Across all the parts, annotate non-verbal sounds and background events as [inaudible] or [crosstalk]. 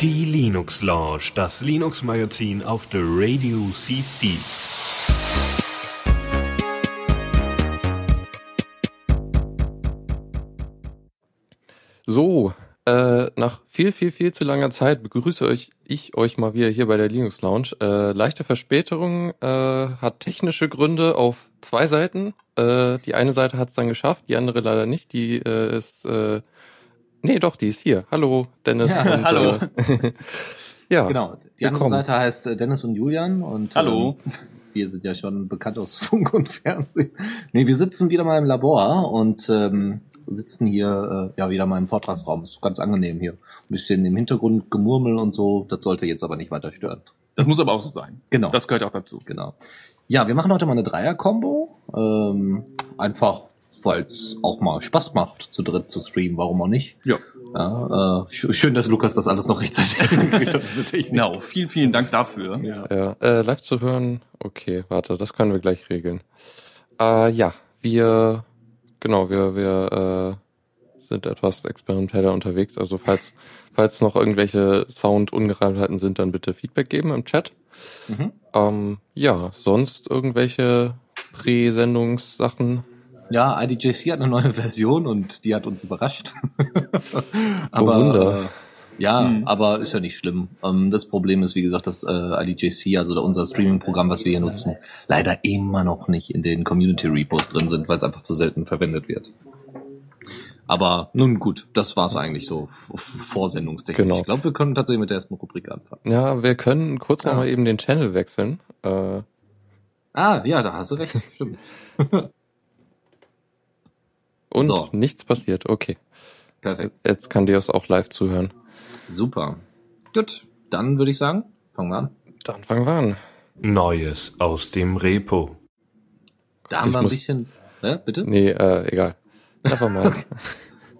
Die Linux Lounge, das Linux Magazin auf der Radio CC. So, äh, nach viel, viel, viel zu langer Zeit begrüße euch ich euch mal wieder hier bei der Linux Lounge. Äh, leichte Verspätung äh, hat technische Gründe auf zwei Seiten. Äh, die eine Seite hat es dann geschafft, die andere leider nicht. Die äh, ist äh, nee, doch, die ist hier. Hallo, Dennis. Ja, und, hallo. Äh, [laughs] ja, Genau. Die andere willkommen. Seite heißt äh, Dennis und Julian und Hallo. Ähm, [laughs] wir sind ja schon bekannt aus [laughs] Funk und Fernsehen. Nee, wir sitzen wieder mal im Labor und ähm, sitzen hier äh, ja wieder mal im Vortragsraum. Ist ganz angenehm hier. Ein bisschen im Hintergrund Gemurmel und so. Das sollte jetzt aber nicht weiter stören. Das muss aber auch so sein. Genau. Das gehört auch dazu. Genau. Ja, wir machen heute mal eine Dreier-Kombo. Ähm, einfach, weil es auch mal Spaß macht, zu dritt zu streamen. Warum auch nicht? Ja. Ja, äh, sch schön, dass Lukas das alles noch rechtzeitig. [laughs] Genau. Vielen, vielen Dank dafür. Ja. Ja, äh, live zu hören, okay, warte, das können wir gleich regeln. Äh, ja, wir, genau, wir, wir äh, sind etwas experimenteller unterwegs. Also falls, falls noch irgendwelche Sound-Ungereimtheiten sind, dann bitte Feedback geben im Chat. Mhm. Ähm, ja, sonst irgendwelche Präsendungssachen. Ja, IDJC hat eine neue Version und die hat uns überrascht. [laughs] Oh, Wunder. Äh, ja, Hm. aber ist ja nicht schlimm. Ähm, das Problem ist, wie gesagt, dass äh, IDJC, also unser Streaming-Programm, was wir hier nutzen, leider immer noch nicht in den Community-Repos drin sind, weil es einfach zu selten verwendet wird. Aber nun gut, das war's eigentlich so vorsendungstechnisch. Genau. Ich glaube, wir können tatsächlich mit der ersten Rubrik anfangen. Ja, wir können kurz Ja. noch mal eben den Channel wechseln. Äh, Ah, ja, da hast du recht. [laughs] Stimmt. und So. nichts passiert. Okay, Perfekt. jetzt kann Deus auch live zuhören. Super. Gut, dann würde ich sagen, fangen wir an. Dann fangen wir an. Neues aus dem Repo. Da haben Ich wir ein bisschen. Ja, bitte? Nee, äh, egal. Nevermind. [laughs]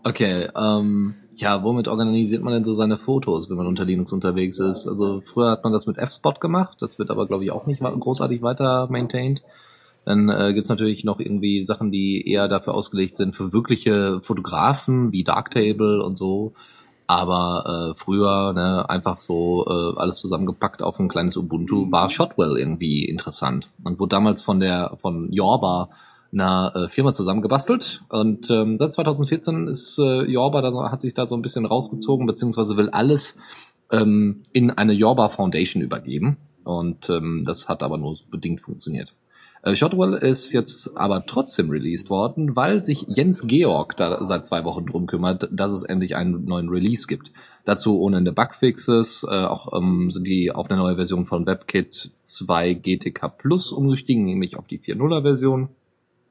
Okay, ähm, ja, womit organisiert man denn so seine Fotos, wenn man unter Linux unterwegs ist? Also früher hat man das mit F-Spot gemacht, das wird aber, glaube ich, auch nicht großartig weiter maintained. Dann äh, gibt's natürlich noch irgendwie Sachen, die eher dafür ausgelegt sind, für wirkliche Fotografen wie Darktable und so. Aber äh, früher ne, einfach so äh, alles zusammengepackt auf ein kleines Ubuntu war Shotwell irgendwie interessant. Und wurde damals von der von Yorba einer äh, Firma zusammengebastelt. Und ähm, seit 2014 ist äh, Yorba da hat sich da so ein bisschen rausgezogen beziehungsweise will alles ähm, in eine Yorba Foundation übergeben. Und ähm, das hat aber nur bedingt funktioniert. Äh, Shotwell ist jetzt aber trotzdem released worden, weil sich Jens Georg da seit zwei Wochen drum kümmert, dass es endlich einen neuen Release gibt. Dazu ohne Ende Bugfixes, äh, auch ähm, sind die auf eine neue Version von WebKit 2 GTK Plus umgestiegen, nämlich auf die 4.0er Version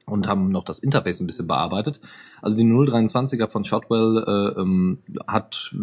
und haben noch das Interface ein bisschen bearbeitet. Also die 023er von Shotwell äh, ähm, hat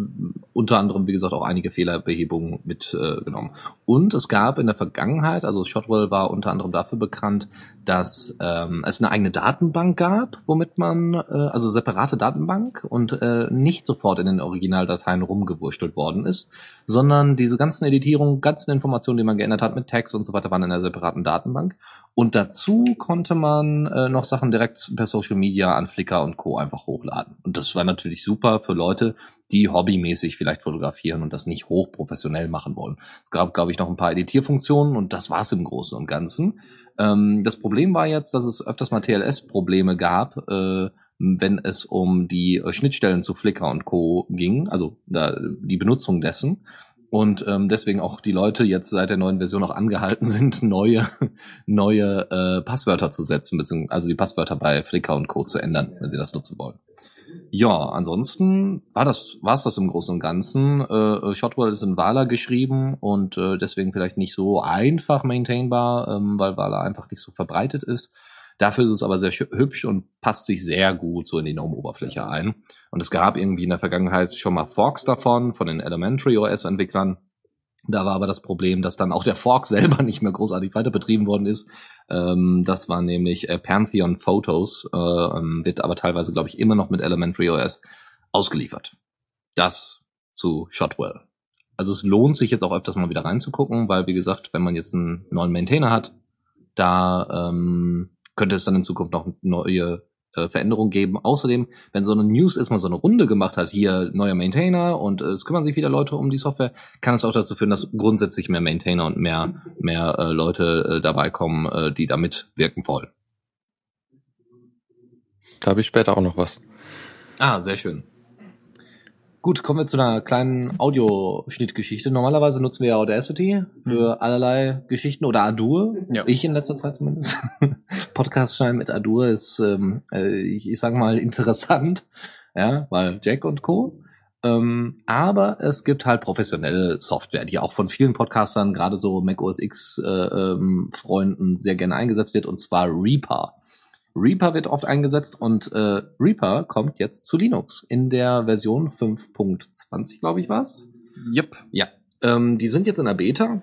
unter anderem, wie gesagt, auch einige Fehlerbehebungen mitgenommen. Und es gab in der Vergangenheit, also Shotwell war unter anderem dafür bekannt, dass ähm, es eine eigene Datenbank gab, womit man, äh, also separate Datenbank und äh, nicht sofort in den Originaldateien rumgewurschtelt worden ist, sondern diese ganzen Editierungen, ganzen Informationen, die man geändert hat mit Tags und so weiter, waren in einer separaten Datenbank. Und dazu konnte man äh, noch Sachen direkt per Social Media an Flickr und Co. einfach hochladen. Und das war natürlich super für Leute, die hobbymäßig vielleicht fotografieren und das nicht hochprofessionell machen wollen. Es gab, glaube ich, noch ein paar Editierfunktionen und das war's im Großen und Ganzen. Ähm, das Problem war jetzt, dass es öfters mal TLS-Probleme gab, äh, wenn es um die äh, Schnittstellen zu Flickr und Co. ging, also da, die Benutzung dessen. Und ähm, deswegen auch die Leute jetzt seit der neuen Version auch angehalten [laughs] sind, neue, neue äh, Passwörter zu setzen, beziehungsweise also die Passwörter bei Flickr und Co. zu ändern, wenn sie das nutzen wollen. Ja, ansonsten war das war's das im Großen und Ganzen. Äh, Shotwell ist in Vala geschrieben und äh, deswegen vielleicht nicht so einfach maintainbar, ähm, weil Vala einfach nicht so verbreitet ist. Dafür ist es aber sehr hübsch und passt sich sehr gut so in die GNOME-Oberfläche ein. Und es gab irgendwie in der Vergangenheit schon mal Forks davon, von den Elementary OS-Entwicklern. Da war aber das Problem, dass dann auch der Fork [laughs] selber nicht mehr großartig weiter betrieben worden ist. Ähm, das war nämlich äh, Pantheon Photos, äh, ähm, wird aber teilweise, glaube ich, immer noch mit Elementary OS ausgeliefert. Das zu Shotwell. Also es lohnt sich jetzt auch öfters mal wieder reinzugucken, weil wie gesagt, wenn man jetzt einen neuen Maintainer hat, da ähm, könnte es dann in Zukunft noch neue äh, Veränderungen geben. Außerdem, wenn so eine News erstmal so eine Runde gemacht hat, hier neuer Maintainer und äh, es kümmern sich wieder Leute um die Software, kann es auch dazu führen, dass grundsätzlich mehr Maintainer und mehr, mehr äh, Leute äh, dabei kommen, äh, die damit wirken wollen. Da habe ich später auch noch was. Ah, sehr schön. Gut, kommen wir zu einer kleinen Audioschnittgeschichte. Normalerweise nutzen wir ja Audacity für allerlei Geschichten oder Adur. Ja. Ich in letzter Zeit zumindest. [laughs] Podcast schneiden mit Adur ist, ähm, äh, ich, ich sag mal, interessant. Ja, weil Jack und Co. Ähm, aber es gibt halt professionelle Software, die auch von vielen Podcastern, gerade so Mac OS X äh, ähm, Freunden sehr gerne eingesetzt wird, und zwar Reaper. Reaper wird oft eingesetzt und äh, Reaper kommt jetzt zu Linux in der Version 5.20, glaube ich, war's. Yep. Ja. Ähm, die sind jetzt in der Beta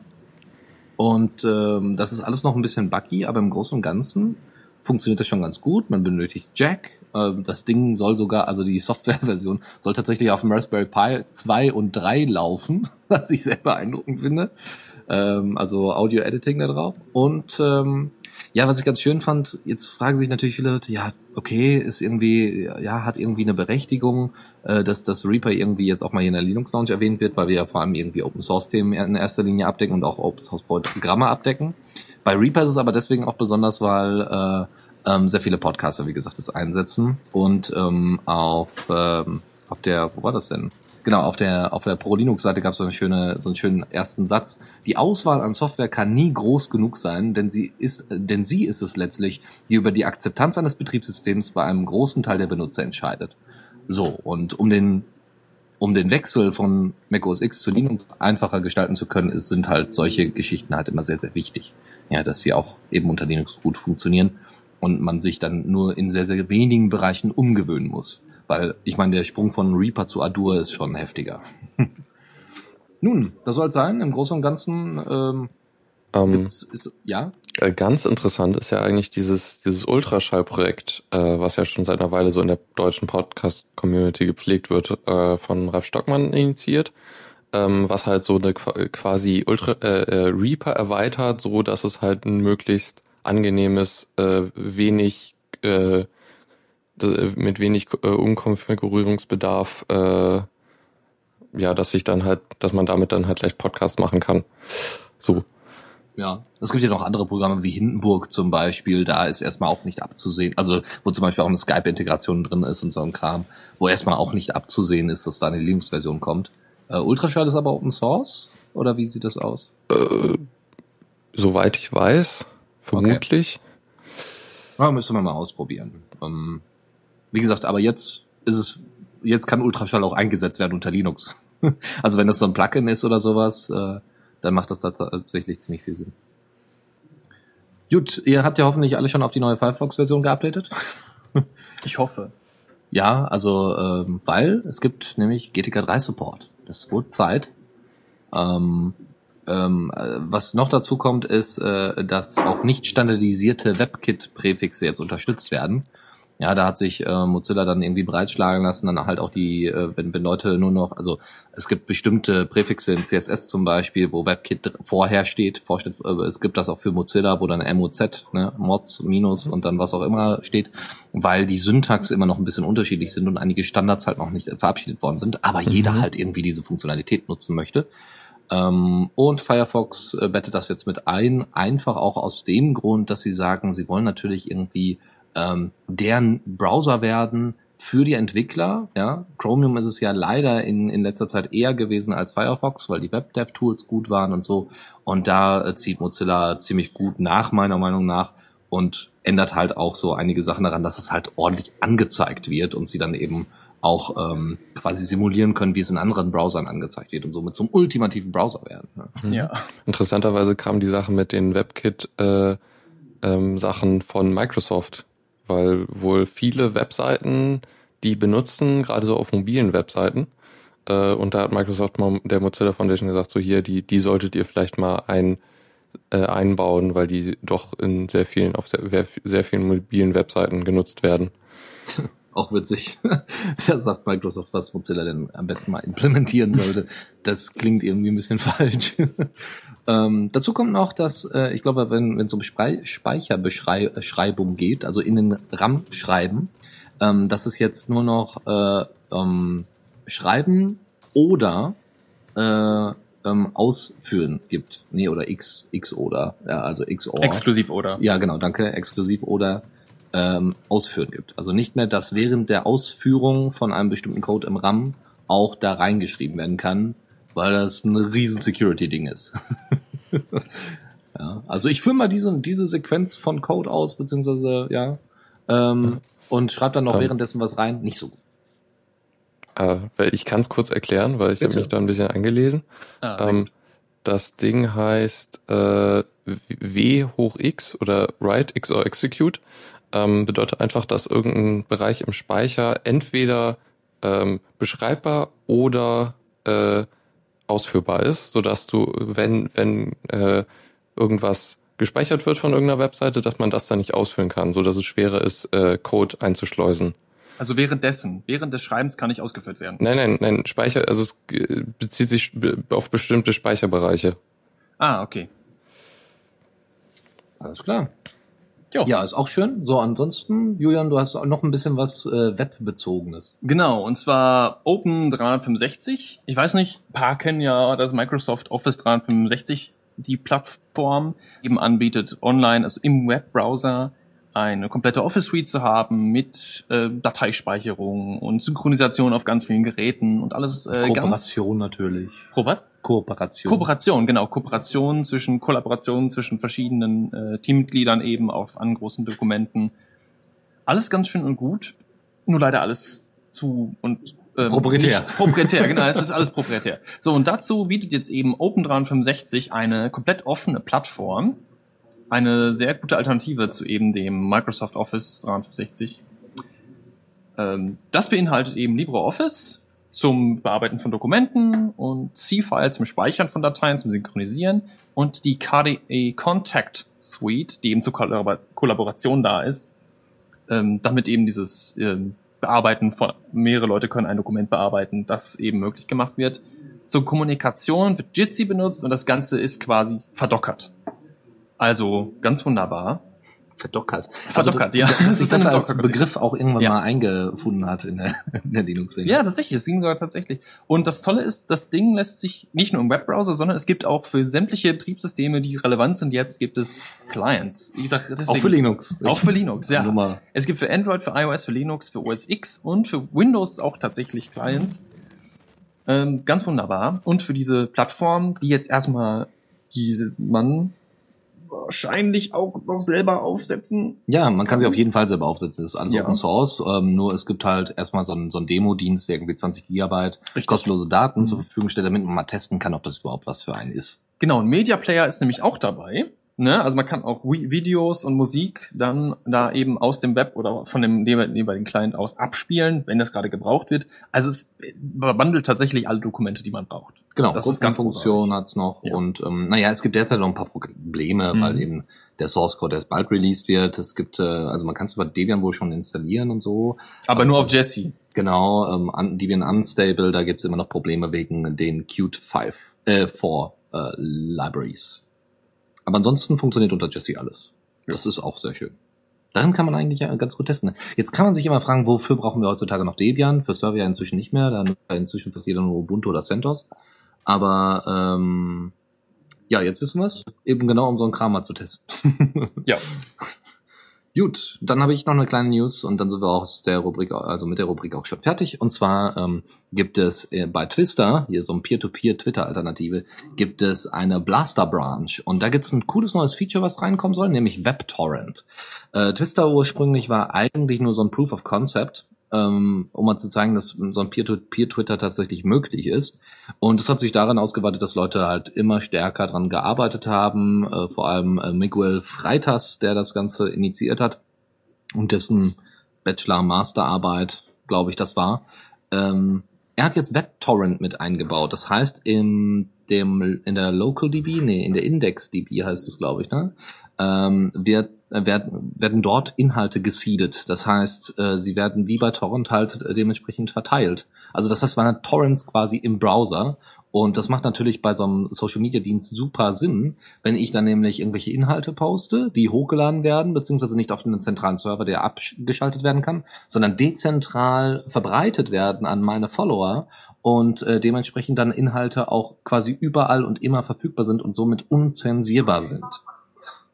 und ähm, das ist alles noch ein bisschen buggy, aber im Großen und Ganzen funktioniert das schon ganz gut. Man benötigt Jack. Ähm, das Ding soll sogar, also die [laughs] Softwareversion soll tatsächlich auf dem Raspberry Pi 2 und 3 laufen, [laughs] was ich sehr beeindruckend finde. Ähm, also Audio Editing da drauf. Und ähm, ja, was ich ganz schön fand, jetzt fragen sich natürlich viele Leute, ja, okay, ist irgendwie, ja, hat irgendwie eine Berechtigung, äh, dass das Reaper irgendwie jetzt auch mal hier in der Linux Lounge erwähnt wird, weil wir ja vor allem irgendwie Open Source Themen in erster Linie abdecken und auch Open Source Programme abdecken. Bei Reaper ist es aber deswegen auch besonders, weil äh, ähm, sehr viele Podcaster, wie gesagt, das einsetzen und ähm, auf ähm, auf der, wo war das denn? Genau, auf der auf der Pro Linux Seite gab es so eine schöne so einen schönen ersten Satz. Die Auswahl an Software kann nie groß genug sein, denn sie ist denn sie ist es letztlich, die über die Akzeptanz eines Betriebssystems bei einem großen Teil der Benutzer entscheidet. So, und um den um den Wechsel von Mac OS X zu Linux einfacher gestalten zu können, ist, sind halt solche Geschichten halt immer sehr, sehr wichtig. Ja, dass sie auch eben unter Linux gut funktionieren und man sich dann nur in sehr, sehr wenigen Bereichen umgewöhnen muss. Weil ich meine, der Sprung von Reaper zu Adur ist schon heftiger. [laughs] Nun, das soll es sein. Im Großen und Ganzen ähm, Ähm, ist, ja. äh, ganz interessant ist ja eigentlich dieses, dieses Ultraschallprojekt, äh, was ja schon seit einer Weile so in der deutschen Podcast-Community gepflegt wird, äh, von Ralf Stockmann initiiert, ähm, was halt so eine Qua- quasi Ultra äh, äh, Reaper erweitert, so dass es halt ein möglichst angenehmes, äh, wenig äh, mit wenig äh, Umkonfigurierungsbedarf, äh, ja, dass sich dann halt, dass man damit dann halt leicht Podcast machen kann. So. Ja, es gibt ja noch andere Programme wie Hindenburg zum Beispiel, da ist erstmal auch nicht abzusehen, also wo zum Beispiel auch eine Skype-Integration drin ist und so ein Kram, wo erstmal auch nicht abzusehen ist, dass da eine Linux-Version kommt. Äh, Ultraschall ist aber Open Source? Oder wie sieht das aus? Äh, soweit ich weiß, vermutlich. Ja, müsste man mal ausprobieren. Ähm, wie gesagt, aber jetzt ist es, jetzt kann Ultraschall auch eingesetzt werden unter Linux. [laughs] also wenn das so ein Plugin ist oder sowas, äh, dann macht das tatsächlich ziemlich viel Sinn. Gut, ihr habt ja hoffentlich alle schon auf die neue Firefox-Version geupdatet. [laughs] Ich hoffe. Ja, also ähm, weil es gibt nämlich GTK 3 Support. Das wurde Zeit. Ähm, ähm, äh, was noch dazu kommt, ist, äh, dass auch nicht standardisierte WebKit-Präfixe jetzt unterstützt werden. Ja, da hat sich äh, Mozilla dann irgendwie breitschlagen lassen, dann halt auch die, äh, wenn, wenn Leute nur noch, also es gibt bestimmte Präfixe in CSS zum Beispiel, wo WebKit vorher steht, vorsteht, äh, es gibt das auch für Mozilla, wo dann MOZ, ne, Mods, Minus und dann was auch immer steht, weil die Syntax immer noch ein bisschen unterschiedlich sind und einige Standards halt noch nicht verabschiedet worden sind, aber jeder Mhm. halt irgendwie diese Funktionalität nutzen möchte. Ähm, und Firefox äh, bettet das jetzt mit ein, einfach auch aus dem Grund, dass sie sagen, sie wollen natürlich irgendwie ähm, deren Browser werden für die Entwickler. Ja, Chromium ist es ja leider in, in letzter Zeit eher gewesen als Firefox, weil die WebDev-Tools gut waren und so. Und da äh, zieht Mozilla ziemlich gut nach, meiner Meinung nach, und ändert halt auch so einige Sachen daran, dass es halt ordentlich angezeigt wird und sie dann eben auch ähm, quasi simulieren können, wie es in anderen Browsern angezeigt wird und somit zum ultimativen Browser werden. Ne? Mhm. Ja. Interessanterweise kam die Sache mit den WebKit-Sachen äh, ähm, Sachen von Microsoft, weil wohl viele Webseiten, die benutzen, gerade so auf mobilen Webseiten, äh, und da hat Microsoft mal der Mozilla Foundation gesagt, so hier, die, die solltet ihr vielleicht mal ein, äh, einbauen, weil die doch in sehr vielen, auf sehr, sehr vielen mobilen Webseiten genutzt werden. [laughs] Auch witzig. [laughs] da sagt Microsoft, was Mozilla denn am besten mal implementieren sollte. Das klingt irgendwie ein bisschen [laughs] falsch. Ähm, dazu kommt noch, dass äh, ich glaube, wenn es um Spei Speicherbeschreibung geht, also in den RAM schreiben, ähm, dass es jetzt nur noch äh, ähm, Schreiben oder äh, ähm, Ausführen gibt. Nee, oder X, X oder, ja, also X or. Exklusiv oder? Ja, genau, danke, exklusiv oder ähm, Ausführen gibt. Also nicht mehr, dass während der Ausführung von einem bestimmten Code im RAM auch da reingeschrieben werden kann, weil das ein riesen Security-Ding ist. [laughs] ja, also ich führe mal diese, diese Sequenz von Code aus, beziehungsweise, ja, ähm, und schreibe dann noch Ähm. währenddessen was rein. Nicht so gut. Äh, ich kann es kurz erklären, weil ich habe mich da ein bisschen eingelesen. Ah, Ähm, das Ding heißt äh, W hoch X oder Write X or Execute. Ähm, bedeutet einfach, dass irgendein Bereich im Speicher entweder ähm, beschreibbar oder äh, ausführbar ist, sodass du, wenn, wenn äh, irgendwas gespeichert wird von irgendeiner Webseite, dass man das dann nicht ausführen kann, so dass es schwerer ist, äh, Code einzuschleusen. Also währenddessen, während des Schreibens kann nicht ausgeführt werden. Nein, nein, nein, Speicher, also es äh, bezieht sich auf bestimmte Speicherbereiche. Ah, okay. Alles klar. Jo. Ja, ist auch schön. So, ansonsten, Julian, du hast noch ein bisschen was äh, Webbezogenes. Genau, und zwar Open 365. Ich weiß nicht, ein paar kennen ja das Microsoft Office 365, die Plattform eben anbietet, online, also im Webbrowser, eine komplette Office Suite zu haben mit äh, Dateispeicherung und Synchronisation auf ganz vielen Geräten und alles äh, ganz... Kooperation natürlich. Pro was? Kooperation. Kooperation, genau. Kooperation zwischen, Kollaboration zwischen verschiedenen äh, Teammitgliedern eben auf an großen Dokumenten. Alles ganz schön und gut. Nur leider alles zu und ähm, Proprietär. Nicht proprietär, genau. Es ist alles proprietär. So, und dazu bietet jetzt eben Open365 eine komplett offene Plattform. Eine sehr gute Alternative zu eben dem Microsoft Office 365. Ähm, das beinhaltet eben LibreOffice zum Bearbeiten von Dokumenten und C-File zum Speichern von Dateien, zum Synchronisieren und die KDE Contact Suite, die eben zur Kollabor Kollaboration da ist, ähm, damit eben dieses ähm, Bearbeiten von mehrere Leute können ein Dokument bearbeiten, das eben möglich gemacht wird. Zur Kommunikation wird Jitsi benutzt und das Ganze ist quasi verdockert. Also ganz wunderbar. Verdockert. Verdockert, also, ja. Dass Das sich ist das eine als Begriff auch irgendwann Ja. mal eingefunden hat in der, [laughs] in der Linux-Szene. Ja, tatsächlich, es ging sogar tatsächlich. Und das Tolle ist, das Ding lässt sich nicht nur im Webbrowser, sondern es gibt auch für sämtliche Betriebssysteme, die relevant sind jetzt, gibt es Clients. Wie gesagt, deswegen, auch für Linux. Auch für Linux, ja. Nur mal. Es gibt für Android, für iOS, für Linux, für OS X und für Windows auch tatsächlich Clients. Ähm, ganz wunderbar. Und für diese Plattform, die jetzt erstmal diese man wahrscheinlich auch noch selber aufsetzen. Ja, man kann sie auf jeden Fall selber aufsetzen. Das ist alles Ja. Open Source. Ähm, nur es gibt halt erstmal so einen, so einen Demo-Dienst, der irgendwie 20 Gigabyte Richtig. kostenlose Daten Mhm. zur Verfügung stellt, damit man mal testen kann, ob das überhaupt was für einen ist. Genau, ein Media Player ist nämlich auch dabei. Ne? Also man kann auch Vi- Videos und Musik dann da eben aus dem Web oder von dem jeweiligen Client aus abspielen, wenn das gerade gebraucht wird. Also es bundelt tatsächlich alle Dokumente, die man braucht. Genau, Das ist ganz Funktion hat's noch. Ja. Und ähm, naja, es gibt derzeit noch ein paar Probleme, Mhm. weil eben der Source Code erst bald released wird. Es gibt, äh, also man kann es über Debian wohl schon installieren und so. Aber Aber nur auf Jesse. Genau, ähm, un- Debian Unstable, da gibt's immer noch Probleme wegen den Qt 5, äh, 4 äh, Libraries. Aber ansonsten funktioniert unter Jesse alles. Das ist auch sehr schön. Darin kann man eigentlich ja ganz gut testen. Jetzt kann man sich immer fragen, wofür brauchen wir heutzutage noch Debian? Für Server ja inzwischen nicht mehr, da nutzt ja inzwischen fast jeder nur Ubuntu oder CentOS. Aber ähm, ja, jetzt wissen wir es. Eben genau, um so einen Kram mal zu testen. Ja. [laughs] Gut, dann habe ich noch eine kleine News und dann sind wir auch aus der Rubrik, also mit der Rubrik auch schon fertig. Und zwar ähm, gibt es äh, bei Twister, hier so ein Peer-to-Peer-Twitter-Alternative, gibt es eine Blaster-Branch. Und da gibt es ein cooles neues Feature, was reinkommen soll, nämlich WebTorrent. Äh, Twister ursprünglich war eigentlich nur so ein Proof of Concept, ähm, um mal zu zeigen, dass so ein Peer-to-Peer-Twitter tatsächlich möglich ist. Und es hat sich daran ausgeweitet, dass Leute halt immer stärker dran gearbeitet haben, äh, vor allem äh, Miguel Freitas, der das Ganze initiiert hat und dessen Bachelor-Masterarbeit, glaube ich, das war. Ähm, er hat jetzt WebTorrent mit eingebaut. Das heißt, in dem in der LocalDB, nee, in der IndexDB heißt es, glaube ich, ne? Ähm, wird, werden, werden dort Inhalte gesiedet. Das heißt, äh, sie werden wie bei Torrent halt äh, dementsprechend verteilt. Also das heißt, man hat Torrents quasi im Browser Und das macht natürlich bei so einem Social Media Dienst super Sinn, wenn ich dann nämlich irgendwelche Inhalte poste, die hochgeladen werden, beziehungsweise nicht auf einen zentralen Server, der abgeschaltet werden kann, sondern dezentral verbreitet werden an meine Follower und äh, dementsprechend dann Inhalte auch quasi überall und immer verfügbar sind und somit unzensierbar sind.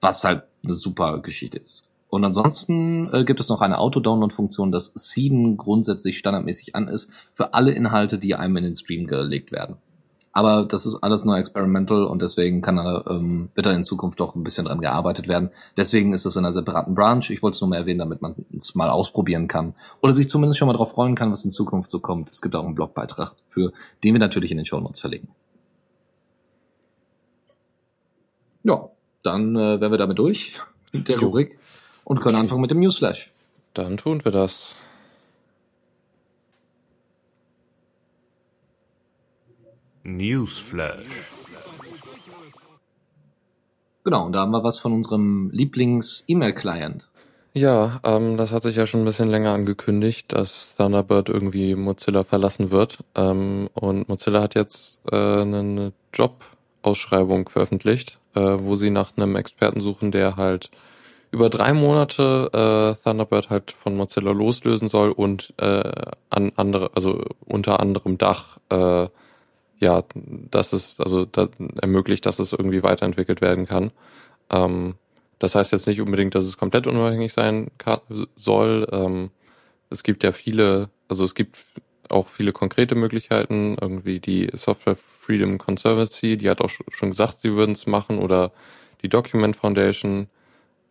Was halt eine super Geschichte ist. Und ansonsten äh, gibt es noch eine Auto-Download-Funktion, dass Seeden grundsätzlich standardmäßig an ist für alle Inhalte, die einem in den Stream gelegt werden. Aber das ist alles nur experimental und deswegen kann da, ähm, da in Zukunft doch ein bisschen dran gearbeitet werden. Deswegen ist es in einer separaten Branch. Ich wollte es nur mal erwähnen, damit man es mal ausprobieren kann. Oder sich zumindest schon mal darauf freuen kann, was in Zukunft so kommt. Es gibt auch einen Blogbeitrag für, den wir natürlich in den Show Notes verlegen. Ja, dann äh, wären wir damit durch [laughs] mit der Jo. Rubrik und können anfangen mit dem Newsflash. Dann tun wir das. Newsflash. Genau, und da haben wir was von unserem Lieblings-E-Mail-Client. Ja, ähm, das hat sich ja schon ein bisschen länger angekündigt, dass Thunderbird irgendwie Mozilla verlassen wird. Ähm, und Mozilla hat jetzt äh, eine Jobausschreibung veröffentlicht, äh, wo sie nach einem Experten suchen, der halt über drei Monate äh, Thunderbird halt von Mozilla loslösen soll und äh, an andere, also unter anderem Dach, äh, ja, dass es also da, ermöglicht, dass es irgendwie weiterentwickelt werden kann. Ähm, das heißt jetzt nicht unbedingt, dass es komplett unabhängig sein kann, soll. Ähm, es gibt ja viele, also es gibt auch viele konkrete Möglichkeiten, irgendwie die Software Freedom Conservancy, die hat auch sch- schon gesagt, sie würden es machen, oder die Document Foundation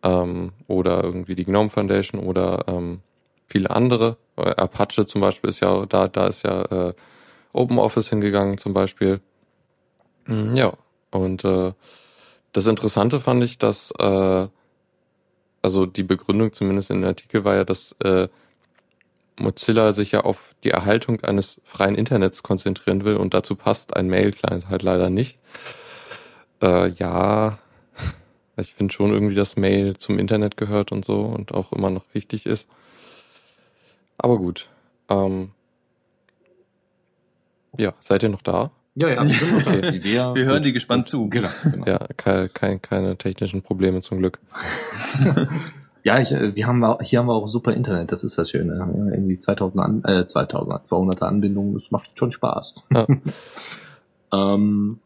ähm, oder irgendwie die GNOME Foundation oder ähm, viele andere. Äh, Apache zum Beispiel ist ja, da, da ist ja äh, OpenOffice hingegangen zum Beispiel. Mm, Ja, und äh, das Interessante fand ich, dass äh, also die Begründung zumindest in dem Artikel war ja, dass äh, Mozilla sich ja auf die Erhaltung eines freien Internets konzentrieren will und dazu passt ein Mail-Client halt leider nicht. Äh, ja, ich finde schon irgendwie, dass Mail zum Internet gehört und so und auch immer noch wichtig ist. Aber gut. Ähm, ja, seid ihr noch da? Ja, ja, wir sind noch da. Okay. Wir, Wir hören dir gespannt zu. Genau, genau. Ja, kein, kein, keine technischen Probleme zum Glück. [laughs] Ja, ich, äh, wir haben hier haben wir auch super Internet, das ist das Schöne. Ja, irgendwie 2000 an, äh, 2000, 200er Anbindungen, das macht schon Spaß. Ja. [laughs] ähm,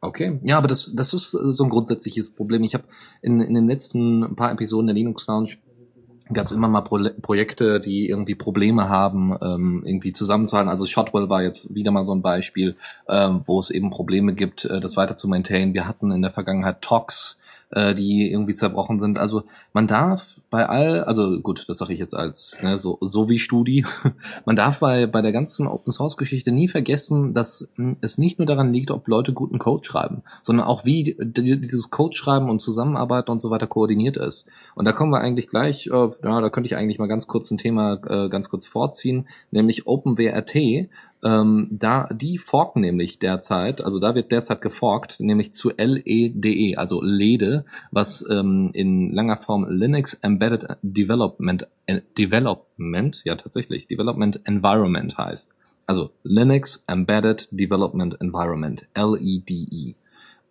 okay, ja, aber das, das ist äh, so ein grundsätzliches Problem. Ich habe in, in den letzten paar Episoden der Linux Lounge gab es immer mal Pro Projekte, die irgendwie Probleme haben, ähm, irgendwie zusammenzuhalten. Also Shotwell war jetzt wieder mal so ein Beispiel, ähm, wo es eben Probleme gibt, äh, das weiter zu maintainen. Wir hatten in der Vergangenheit Tox, äh, die irgendwie zerbrochen sind. Also man darf bei all, also gut, das sage ich jetzt als ne, so, so wie Studi, [laughs] man darf bei, bei der ganzen Open Source Geschichte nie vergessen, dass es nicht nur daran liegt, ob Leute guten Code schreiben, sondern auch wie die- dieses Code schreiben und Zusammenarbeiten und so weiter koordiniert ist. Und da kommen wir eigentlich gleich, äh, ja, da könnte ich eigentlich mal ganz kurz ein Thema äh, ganz kurz vorziehen, nämlich OpenWRT. Ähm, da die forken nämlich derzeit, also da wird derzeit geforkt, nämlich zu LEDE, also LEDE, was ähm, in langer Form Linux Embedded Development äh, Development, ja tatsächlich, Development Environment heißt. Also Linux Embedded Development Environment, LEDE.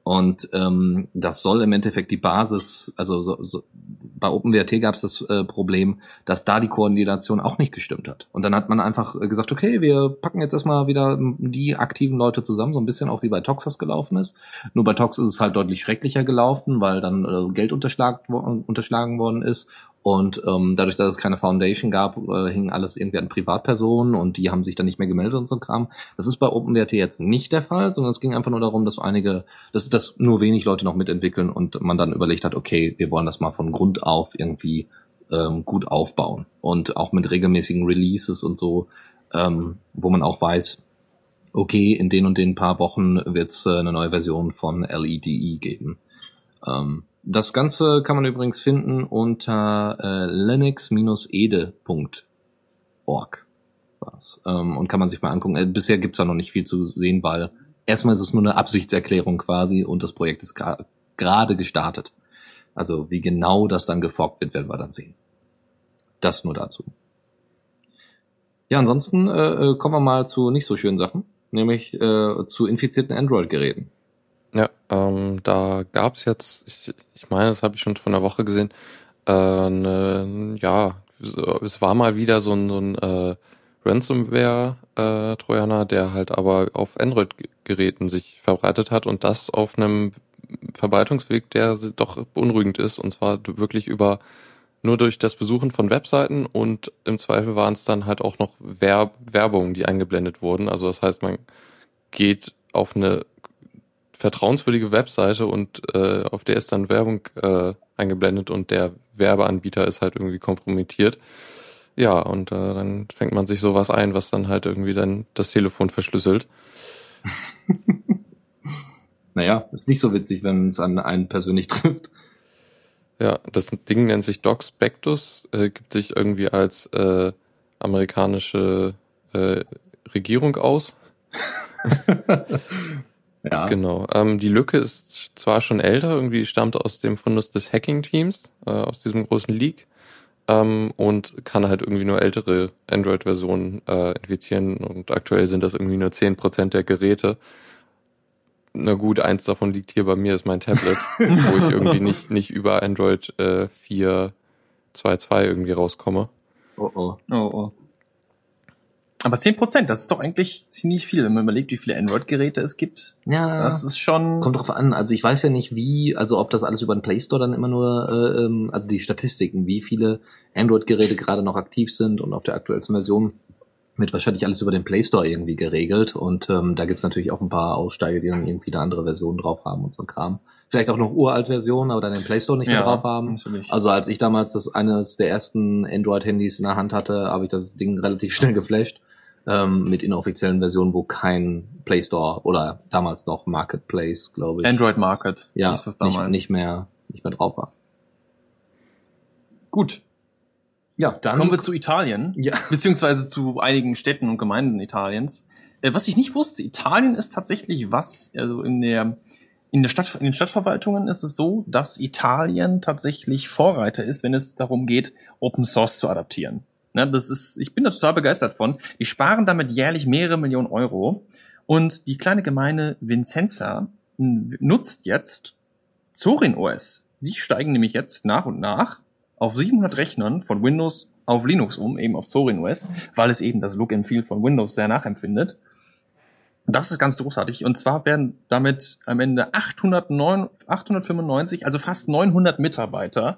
Und ähm, das soll im Endeffekt die Basis, also so, so, bei OpenWRT gab es das äh, Problem, dass da die Koordination auch nicht gestimmt hat. Und dann hat man einfach äh, gesagt, okay, wir packen jetzt erstmal wieder die aktiven Leute zusammen, so ein bisschen auch wie bei Tox das gelaufen ist. Nur bei Tox ist es halt deutlich schrecklicher gelaufen, weil dann äh, Geld unterschlagen worden ist. Und ähm, dadurch, dass es keine Foundation gab, äh, hing alles irgendwie an Privatpersonen und die haben sich dann nicht mehr gemeldet und so ein Kram. Das ist bei OpenWRT jetzt nicht der Fall, sondern es ging einfach nur darum, dass einige, dass, dass nur wenig Leute noch mitentwickeln und man dann überlegt hat, okay, wir wollen das mal von Grund auf irgendwie ähm, gut aufbauen. Und auch mit regelmäßigen Releases und so, ähm, wo man auch weiß, okay, in den und den paar Wochen wird es äh, eine neue Version von LEDE geben. Ähm, das Ganze kann man übrigens finden unter äh, linux-ede.org. Ähm, und kann man sich mal angucken. Äh, bisher gibt's da noch nicht viel zu sehen, weil erstmal ist es nur eine Absichtserklärung quasi und das Projekt ist gerade gestartet. Also wie genau das dann geforkt wird, werden wir dann sehen. Das nur dazu. Ja, ansonsten äh, äh, kommen wir mal zu nicht so schönen Sachen. nämlich äh, zu infizierten Android-Geräten. Ja, ähm, da gab's jetzt, ich, ich meine, das habe ich schon vor einer Woche gesehen, äh, ne, ja, es war mal wieder so ein, so ein äh, Ransomware-Trojaner, der halt aber auf Android-Geräten sich verbreitet hat und das auf einem Verbreitungsweg, der doch beunruhigend ist, und zwar wirklich über nur durch das Besuchen von Webseiten und im Zweifel waren es dann halt auch noch Werb Werbungen, die eingeblendet wurden. Also das heißt, man geht auf eine vertrauenswürdige Webseite und äh, auf der ist dann Werbung äh, eingeblendet und der Werbeanbieter ist halt irgendwie kompromittiert. Ja, und äh, dann fängt man sich sowas ein, was dann halt irgendwie dann das Telefon verschlüsselt. [laughs] naja, ist nicht so witzig, wenn es an einen persönlich [laughs] trifft. Ja, das Ding nennt sich Doc Spectus, äh, gibt sich irgendwie als äh, amerikanische äh, Regierung aus. [laughs] ja. Genau. Ähm, die Lücke ist zwar schon älter, irgendwie stammt aus dem Fundus des Hacking-Teams, äh, aus diesem großen Leak, ähm, und kann halt irgendwie nur ältere Android-Versionen äh, infizieren und aktuell sind das irgendwie nur zehn Prozent der Geräte na gut, eins davon liegt hier bei mir, ist mein Tablet, [laughs] wo ich irgendwie nicht, nicht über Android äh, 4.2.2 irgendwie rauskomme. Oh oh. Oh oh. Aber 10%, das ist doch eigentlich ziemlich viel, wenn man überlegt, wie viele Android-Geräte es gibt. Ja. Das ist schon. Kommt drauf an. Also ich weiß ja nicht, wie, also ob das alles über den Play Store dann immer nur, äh, ähm, also die Statistiken, wie viele Android-Geräte gerade noch aktiv sind und auf der aktuellsten Version wird wahrscheinlich alles über den Play Store irgendwie geregelt und ähm, da gibt's natürlich auch ein paar Aussteiger, die dann irgendwie eine andere Version drauf haben und so ein Kram. Vielleicht auch noch uralt Versionen, aber dann den Play Store nicht mehr drauf haben. Natürlich. Also als ich damals das eines der ersten Android-Handys in der Hand hatte, habe ich das Ding relativ schnell geflasht ähm, mit inoffiziellen Versionen, wo kein Play Store oder damals noch Marketplace, glaube ich. Android Market. Ja, ist das damals. Nicht, nicht mehr nicht mehr drauf war. Gut, ja, dann kommen wir zu Italien, ja. [laughs] beziehungsweise zu einigen Städten und Gemeinden Italiens. Äh, was ich nicht wusste, Italien ist tatsächlich was, also in der in der Stadt, in den Stadtverwaltungen ist es so, dass Italien tatsächlich Vorreiter ist, wenn es darum geht, Open Source zu adaptieren. Ne, das ist, ich bin da total begeistert von. Die sparen damit jährlich mehrere Millionen Euro. Und die kleine Gemeinde Vincenza nutzt jetzt Zorin OS. Die steigen nämlich jetzt nach und nach auf 700 Rechnern von Windows auf Linux um, eben auf Zorin OS, weil es eben das Look and Feel von Windows sehr nachempfindet. Das ist ganz großartig. Und zwar werden damit am Ende 809, 895, also fast 900 Mitarbeiter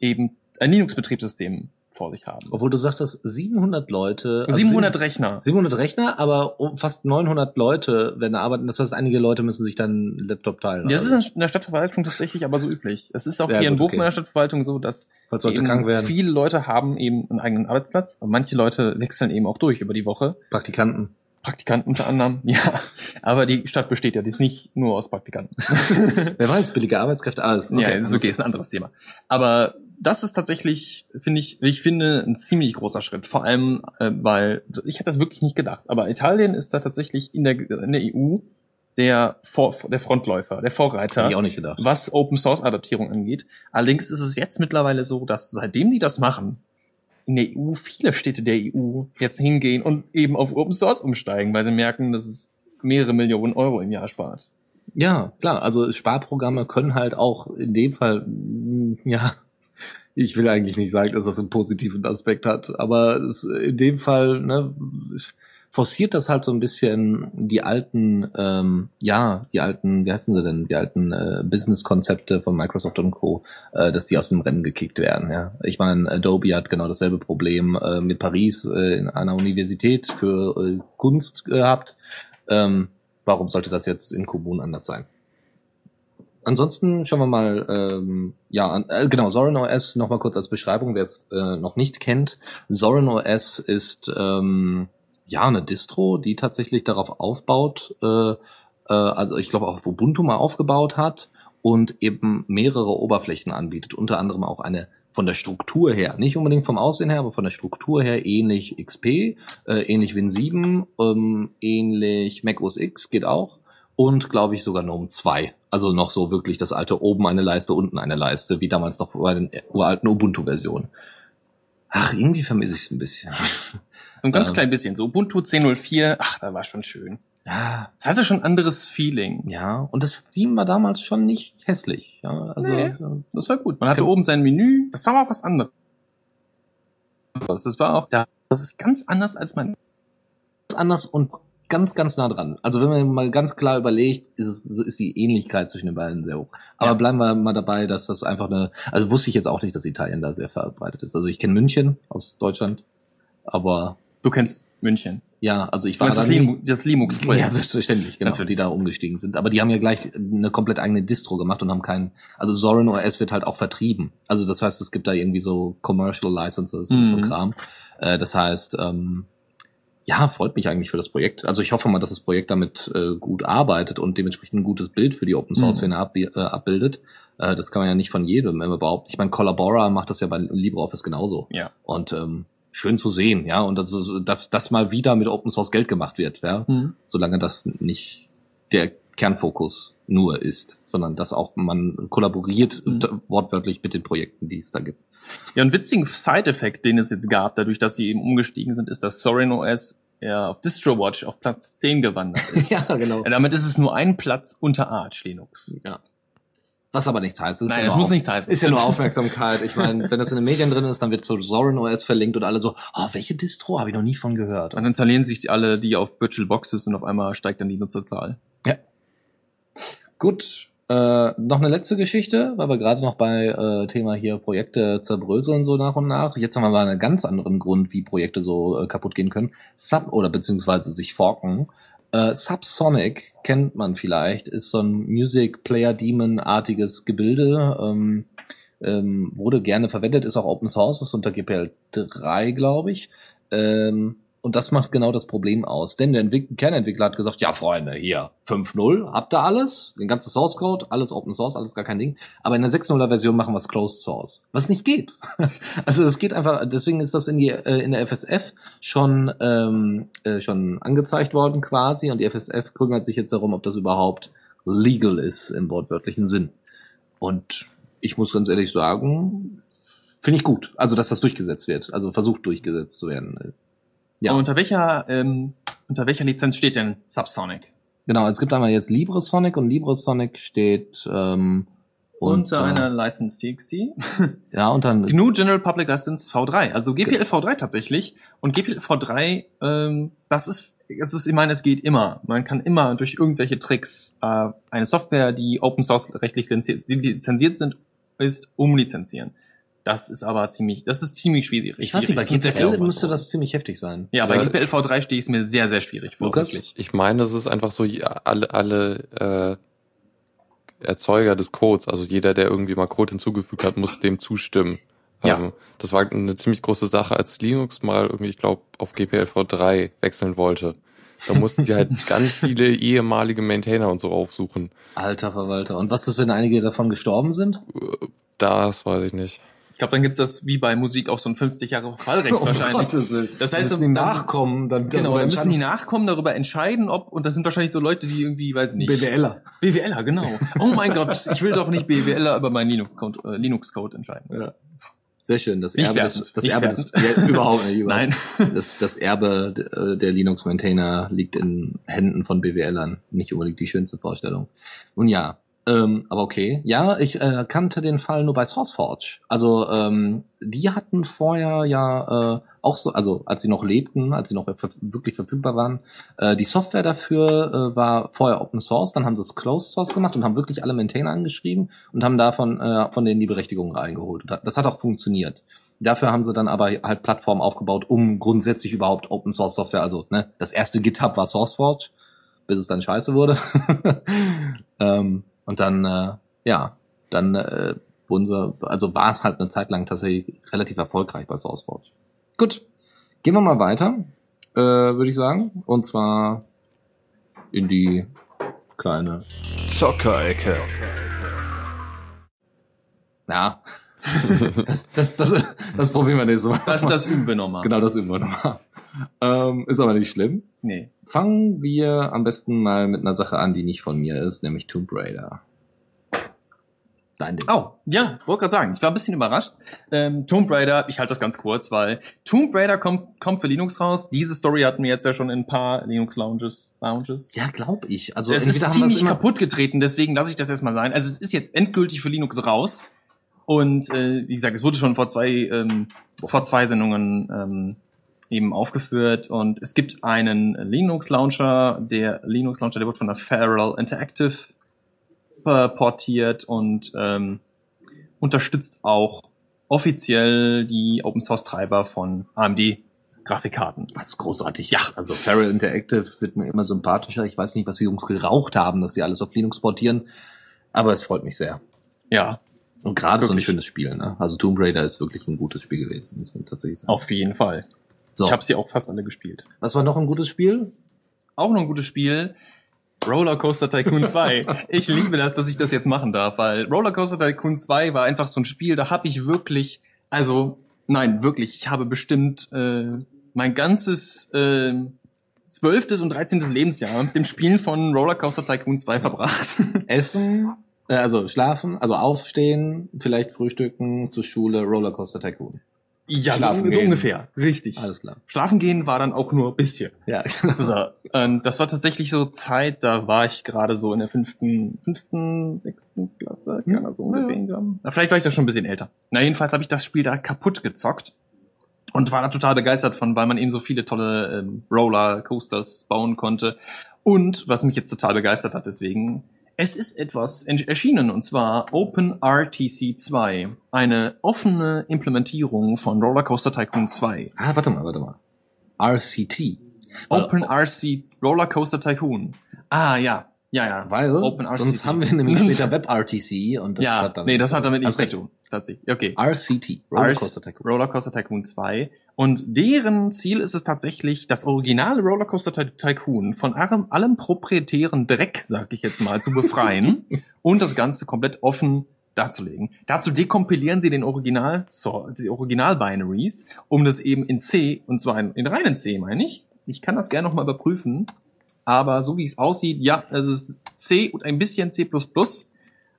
eben ein Linux-Betriebssystem vor sich haben. Obwohl du sagtest, 700 Leute. Also 700 Rechner. 700 Rechner, aber fast 900 Leute werden arbeiten. Das heißt, einige Leute müssen sich dann einen Laptop teilen. Das also. ist in der Stadtverwaltung tatsächlich aber so üblich. Es ist auch ja, hier gut, in Bochum okay. in der Stadtverwaltung so, dass viele Leute haben eben einen eigenen Arbeitsplatz. Und manche Leute wechseln eben auch durch über die Woche. Praktikanten. Praktikanten unter anderem, [laughs] ja. Aber die Stadt besteht ja, die ist nicht nur aus Praktikanten. [laughs] Wer weiß, billige Arbeitskräfte, alles. Okay, ja, ist okay, ist ein anderes Thema. Aber das ist tatsächlich, finde ich, ich finde, ein ziemlich großer Schritt. Vor allem, äh, weil ich hätte das wirklich nicht gedacht. Aber Italien ist da tatsächlich in der, in der EU der, Vor der Frontläufer, der Vorreiter, ich auch nicht gedacht. was Open Source Adaptierung angeht. Allerdings ist es jetzt mittlerweile so, dass seitdem die das machen, in der EU viele Städte der EU jetzt hingehen und eben auf Open Source umsteigen, weil sie merken, dass es mehrere Millionen Euro im Jahr spart. Ja, klar. Also Sparprogramme können halt auch in dem Fall, ja, ich will eigentlich nicht sagen, dass das einen positiven Aspekt hat, aber es, in dem Fall ne, forciert das halt so ein bisschen die alten, ähm, ja, die alten, wie heißen sie denn, die alten äh, Business-Konzepte von Microsoft und Co., äh, dass die aus dem Rennen gekickt werden. Ja, ich meine, Adobe hat genau dasselbe Problem äh, mit Paris äh, in einer Universität für äh, Kunst gehabt. Ähm, warum sollte das jetzt in Kommunen anders sein? Ansonsten schauen wir mal, ähm, ja, äh, genau, Zorin OS nochmal kurz als Beschreibung, wer es äh, noch nicht kennt. Zorin OS ist ähm, ja eine Distro, die tatsächlich darauf aufbaut, äh, äh, also ich glaube auch auf Ubuntu mal aufgebaut hat und eben mehrere Oberflächen anbietet, unter anderem auch eine von der Struktur her, nicht unbedingt vom Aussehen her, aber von der Struktur her ähnlich XP, äh, ähnlich Win 7, ähm, ähnlich Mac OS X geht auch und glaube ich sogar GNOME 2. Also noch so wirklich das alte oben eine Leiste, unten eine Leiste, wie damals noch bei den uralten Ubuntu-Versionen. Ach, irgendwie vermisse ich es ein bisschen. [laughs] So ein ganz Ähm. klein bisschen. So Ubuntu 10.04, ach, da war schon schön. Ja, Es hatte schon ein anderes Feeling. ja. Und das Theme war damals schon nicht hässlich. Ja, also Nee. Das war gut. Man hatte oben sein Menü. Das war auch was anderes. Das war auch da. Das ist ganz anders als man. anders und ganz, ganz nah dran. Also wenn man mal ganz klar überlegt, ist, es, ist die Ähnlichkeit zwischen den beiden sehr hoch. Aber Ja. bleiben wir mal dabei, dass das einfach eine, also wusste ich jetzt auch nicht, dass Italien da sehr verbreitet ist. Also ich kenne München aus Deutschland, aber Du kennst München. ja, also ich war das, Linux, das Linux-Projekt. Ja, selbstverständlich, genau, Natürlich. die da umgestiegen sind. Aber die haben ja gleich eine komplett eigene Distro gemacht und haben keinen, also Zorin OS wird halt auch vertrieben. Also das heißt, es gibt da irgendwie so Commercial Licenses und so Mhm. Kram. Äh, das heißt, ähm, ja, freut mich eigentlich für das Projekt. Also ich hoffe mal, dass das Projekt damit äh, gut arbeitet und dementsprechend ein gutes Bild für die Open Source Szene ab, äh, abbildet. Äh, das kann man ja nicht von jedem immer behaupten. Ich meine, Collabora macht das ja bei LibreOffice genauso. Ja. Und ähm, schön zu sehen, ja, und dass, dass das mal wieder mit Open Source Geld gemacht wird, ja Hm. solange das nicht der Kernfokus nur ist, sondern dass auch man kollaboriert Mhm. wortwörtlich mit den Projekten, die es da gibt. Ja, ein witzigen Side-Effekt, den es jetzt gab, dadurch, dass sie eben umgestiegen sind, ist, dass Sorin OS ja auf DistroWatch auf Platz 10 gewandert [laughs] ist. genau. Ja, damit ist es nur ein Platz unter Arch Linux. Ja. Was aber nichts heißt. Ist Nein, ja das muss nichts heißen. Ist ja nur Aufmerksamkeit. Ich meine, wenn das in den Medien drin ist, dann wird zu Zorin OS verlinkt und alle so, oh, welche Distro habe ich noch nie von gehört. Und dann installieren sich alle die auf VirtualBox ist und auf einmal steigt dann die Nutzerzahl. Gut, äh, noch eine letzte Geschichte, weil wir gerade noch bei äh, Thema hier Projekte zerbröseln so nach und nach. Jetzt haben wir mal einen ganz anderen Grund, wie Projekte so äh, kaputt gehen können. Sub oder beziehungsweise sich forken. Äh, Subsonic kennt man vielleicht, ist so ein Music Player Demon artiges Gebilde. Ähm, ähm, wurde gerne verwendet, ist auch Open Source, ist unter GPL 3, glaube ich. Ähm, und das macht genau das Problem aus. Denn der Entwick Kernentwickler hat gesagt, ja Freunde, hier 5.0, habt ihr alles, den ganzen Source Code, alles Open Source, alles gar kein Ding. Aber in der 6.0er Version machen wir es Closed Source. Was nicht geht. [laughs] also es geht einfach, deswegen ist das in, die, äh, in der FSF schon, ähm, äh, schon angezeigt worden quasi. Und die FSF kümmert sich jetzt darum, ob das überhaupt legal ist im wortwörtlichen Sinn. Und ich muss ganz ehrlich sagen, finde ich gut. Also, dass das durchgesetzt wird. Also versucht durchgesetzt zu werden. Ja. Und unter welcher, ähm, unter welcher Lizenz steht denn Subsonic? Genau, es gibt einmal jetzt LibreSonic und LibreSonic steht ähm, Unter einer License TXT. [laughs] ja unter [laughs] GNU General Public License V3, also GPL V3 tatsächlich. Und GPL V3, ähm, das ist, es ist, ich meine, es geht immer. Man kann immer durch irgendwelche Tricks äh, eine Software, die Open Source rechtlich lizenziert, lizenziert sind, ist, umlizenzieren. Das ist aber ziemlich, das ist ziemlich schwierig. ich weiß nicht, bei GPL müsste das ziemlich heftig sein. Ja, bei Ja. GPL V3 stehe ich es mir sehr, sehr schwierig vor, Lukas? wirklich. Ich meine, es ist einfach so, alle, alle äh, Erzeuger des Codes, also jeder, der irgendwie mal Code hinzugefügt hat, muss dem zustimmen. Ja. Ähm, das war eine ziemlich große Sache, als Linux mal irgendwie, ich glaube, auf GPLv3 wechseln wollte. Da mussten die halt [laughs] ganz viele ehemalige Maintainer und so aufsuchen. Alter Verwalter. Und was ist, wenn einige davon gestorben sind? Das weiß ich nicht. Ich glaube, dann gibt's das wie bei Musik auch so ein 50 Jahre Fallrecht [laughs] wahrscheinlich. Das heißt, müssen die nachkommen, dann Genau, dann müssen die Nachkommen darüber entscheiden, ob, und das sind wahrscheinlich so Leute, die irgendwie, weiß ich nicht. BWLer. BWLer, genau. Oh mein Gott, ich will doch nicht BWLer über meinen Linux-Code äh, Linux -Code entscheiden. Ja. Sehr schön. Das Nicht Erbe wertend, das Erbe des, ja, überhaupt nicht. Überhaupt. Nein. Das, das Erbe äh, der Linux-Maintainer liegt in Händen von BWLern. Nicht unbedingt die schönste Vorstellung. Nun ja, ähm, aber okay. Ja, ich äh, kannte den Fall nur bei SourceForge. Also ähm, die hatten vorher ja äh, auch so, also als sie noch lebten, als sie noch wirklich verfügbar waren, äh, die Software dafür äh, war vorher Open Source, dann haben sie es Closed Source gemacht und haben wirklich alle Maintainer angeschrieben und haben davon äh, von denen die Berechtigungen reingeholt. Das hat auch funktioniert. Dafür haben sie dann aber halt Plattformen aufgebaut, um grundsätzlich überhaupt Open Source Software, also ne, das erste GitHub war SourceForge, bis es dann scheiße wurde. [laughs] ähm, und dann, äh, ja, dann äh, wurden sie, also war es halt eine Zeit lang tatsächlich relativ erfolgreich bei SourceForge. Gut, gehen wir mal weiter, äh, würde ich sagen. Und zwar in die kleine, Zockerecke. ja, [laughs] das, das, das, das probieren wir nächstes Mal. Das, das üben wir nochmal. Genau, das üben wir nochmal. Ähm, ist aber nicht schlimm. Nee. Fangen wir am besten mal mit einer Sache an, die nicht von mir ist, nämlich Tomb Raider. Dein Ding. Oh, ja, wollte gerade sagen, ich war ein bisschen überrascht. Ähm, Tomb Raider, ich halte das ganz kurz, weil Tomb Raider kommt, kommt für Linux raus. Diese Story hatten wir jetzt ja schon in ein paar Linux-Lounges. Lounges. Ja, glaube ich. Also es ist haben wir es ziemlich immer- kaputt getreten, deswegen lasse ich das erstmal sein. Also es ist jetzt endgültig für Linux raus. Und äh, wie gesagt, es wurde schon vor zwei, ähm, vor zwei Sendungen ähm, eben aufgeführt. Und es gibt einen Linux-Launcher, der Linux-Launcher, der wird von der Feral Interactive portiert und ähm, unterstützt auch offiziell die Open Source Treiber von AMD Grafikkarten. Was ist großartig. Ja, also Feral Interactive wird mir immer sympathischer. Ich weiß nicht, was die Jungs geraucht haben, dass die alles auf Linux portieren. Aber es freut mich sehr. Ja, Und gerade so ein schönes Spiel. Ne? Also Tomb Raider ist wirklich ein gutes Spiel gewesen. muss man tatsächlich sagen. auf jeden Fall. So, Ich habe sie auch fast alle gespielt. was war noch ein gutes Spiel? Auch noch ein gutes Spiel. Rollercoaster Tycoon [laughs] 2. Ich liebe das, dass ich das jetzt machen darf, weil Rollercoaster Tycoon 2 war einfach so ein Spiel, da habe ich wirklich, also nein, wirklich, ich habe bestimmt äh, mein ganzes äh, zwölftes und dreizehntes Lebensjahr mit dem Spielen von Rollercoaster Tycoon 2 verbracht. [laughs] Essen, äh, also schlafen, also aufstehen, vielleicht frühstücken, zur Schule, Rollercoaster Tycoon. Ja, Schlafen so, so ungefähr. Richtig. Alles klar. Schlafen gehen war dann auch nur ein bisschen. Ja, [laughs] So, ähm, das war tatsächlich so Zeit, da war ich gerade so in der fünften, fünften, sechsten Klasse, kann das so Ja, ja. ungefähr. Na, vielleicht war ich da schon ein bisschen älter. Na, jedenfalls habe ich das Spiel da kaputt gezockt und war da total begeistert von, weil man eben so viele tolle ähm, Roller Coasters bauen konnte. Und was mich jetzt total begeistert hat, deswegen, es ist etwas en- erschienen, und zwar OpenRTC 2. Eine offene Implementierung von Rollercoaster Tycoon 2. ah, warte mal, warte mal. RCT. Open RC Roller Coaster Tycoon. Ah, ja. Ja, ja. Weil OpenRCT. sonst haben wir nämlich [laughs] später WebRTC und das ja, hat dann nee, das hat damit nichts zu tun. Tatsächlich. Okay. RCT, Rollercoaster Tycoon. Rollercoaster Tycoon 2. Und deren Ziel ist es tatsächlich, das originale Rollercoaster Ty Tycoon von allem, allem proprietären Dreck, sag ich jetzt mal, zu befreien [laughs] und das Ganze komplett offen darzulegen. Dazu dekompilieren sie den Original, so, die Original-Binaries, um das eben in C, und zwar in, in reinen C, meine ich. Ich kann das gerne nochmal überprüfen. Aber so wie es aussieht, ja, es ist C und ein bisschen C++.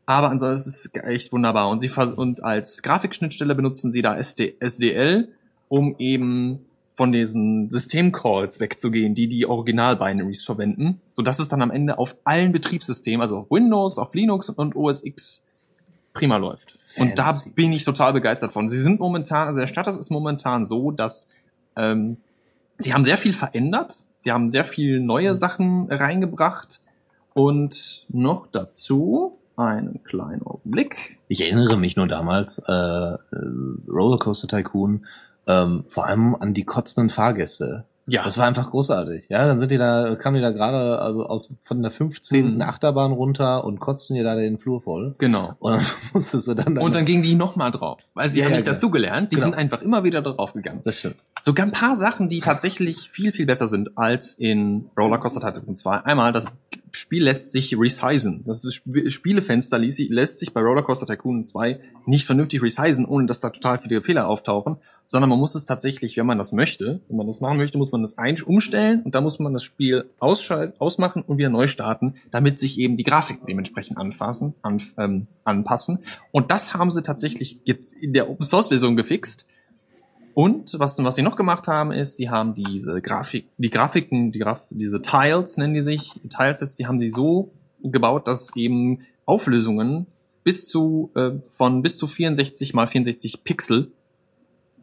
Aber ansonsten ist es echt wunderbar. Und sie und als Grafikschnittstelle benutzen sie da SD SDL, um eben von diesen Systemcalls wegzugehen, die die Original-Binaries verwenden, so dass es dann am Ende auf allen Betriebssystemen, also auf Windows, auf Linux und OS X prima läuft. Und da Fancy. bin ich total begeistert von. Sie sind momentan, also der Status ist momentan so, dass ähm, sie haben sehr viel verändert. Sie haben sehr viel neue Sachen reingebracht. Und noch dazu einen kleinen Augenblick. Ich erinnere mich nur damals, äh, äh, Rollercoaster Tycoon, ähm, vor allem an die kotzenden Fahrgäste. Ja, Das war einfach großartig. Ja, dann sind die da, kamen die da gerade also aus von der 15. Mhm. Achterbahn runter und kotzten dir da den Flur voll. genau. Und dann [laughs] musstest du dann, Und dann gingen die nochmal drauf, weil sie Ja, haben ja, nicht genau. dazugelernt. Die Genau. sind einfach immer wieder drauf gegangen. das stimmt. Sogar ein paar Sachen, die tatsächlich viel, viel besser sind als in Rollercoaster Tycoon 2. Einmal, das Spiel lässt sich resizen. Das Sp- Spielefenster lässt sich bei Rollercoaster Tycoon 2 nicht vernünftig resizen, ohne dass da total viele Fehler auftauchen, sondern man muss es tatsächlich, wenn man das möchte, wenn man das machen möchte, muss man das ein umstellen und dann muss man das Spiel ausschalten, ausmachen und wieder neu starten, damit sich eben die Grafiken dementsprechend anfassen, an, ähm, anpassen. Und das haben sie tatsächlich jetzt in der Open Source Version gefixt. Und was, was sie noch gemacht haben, ist, sie haben diese Grafik, die Grafiken, die Graf, diese Tiles nennen die sich, Tilesets, die haben sie so gebaut, dass eben Auflösungen bis zu äh, von bis zu 64 mal 64 Pixel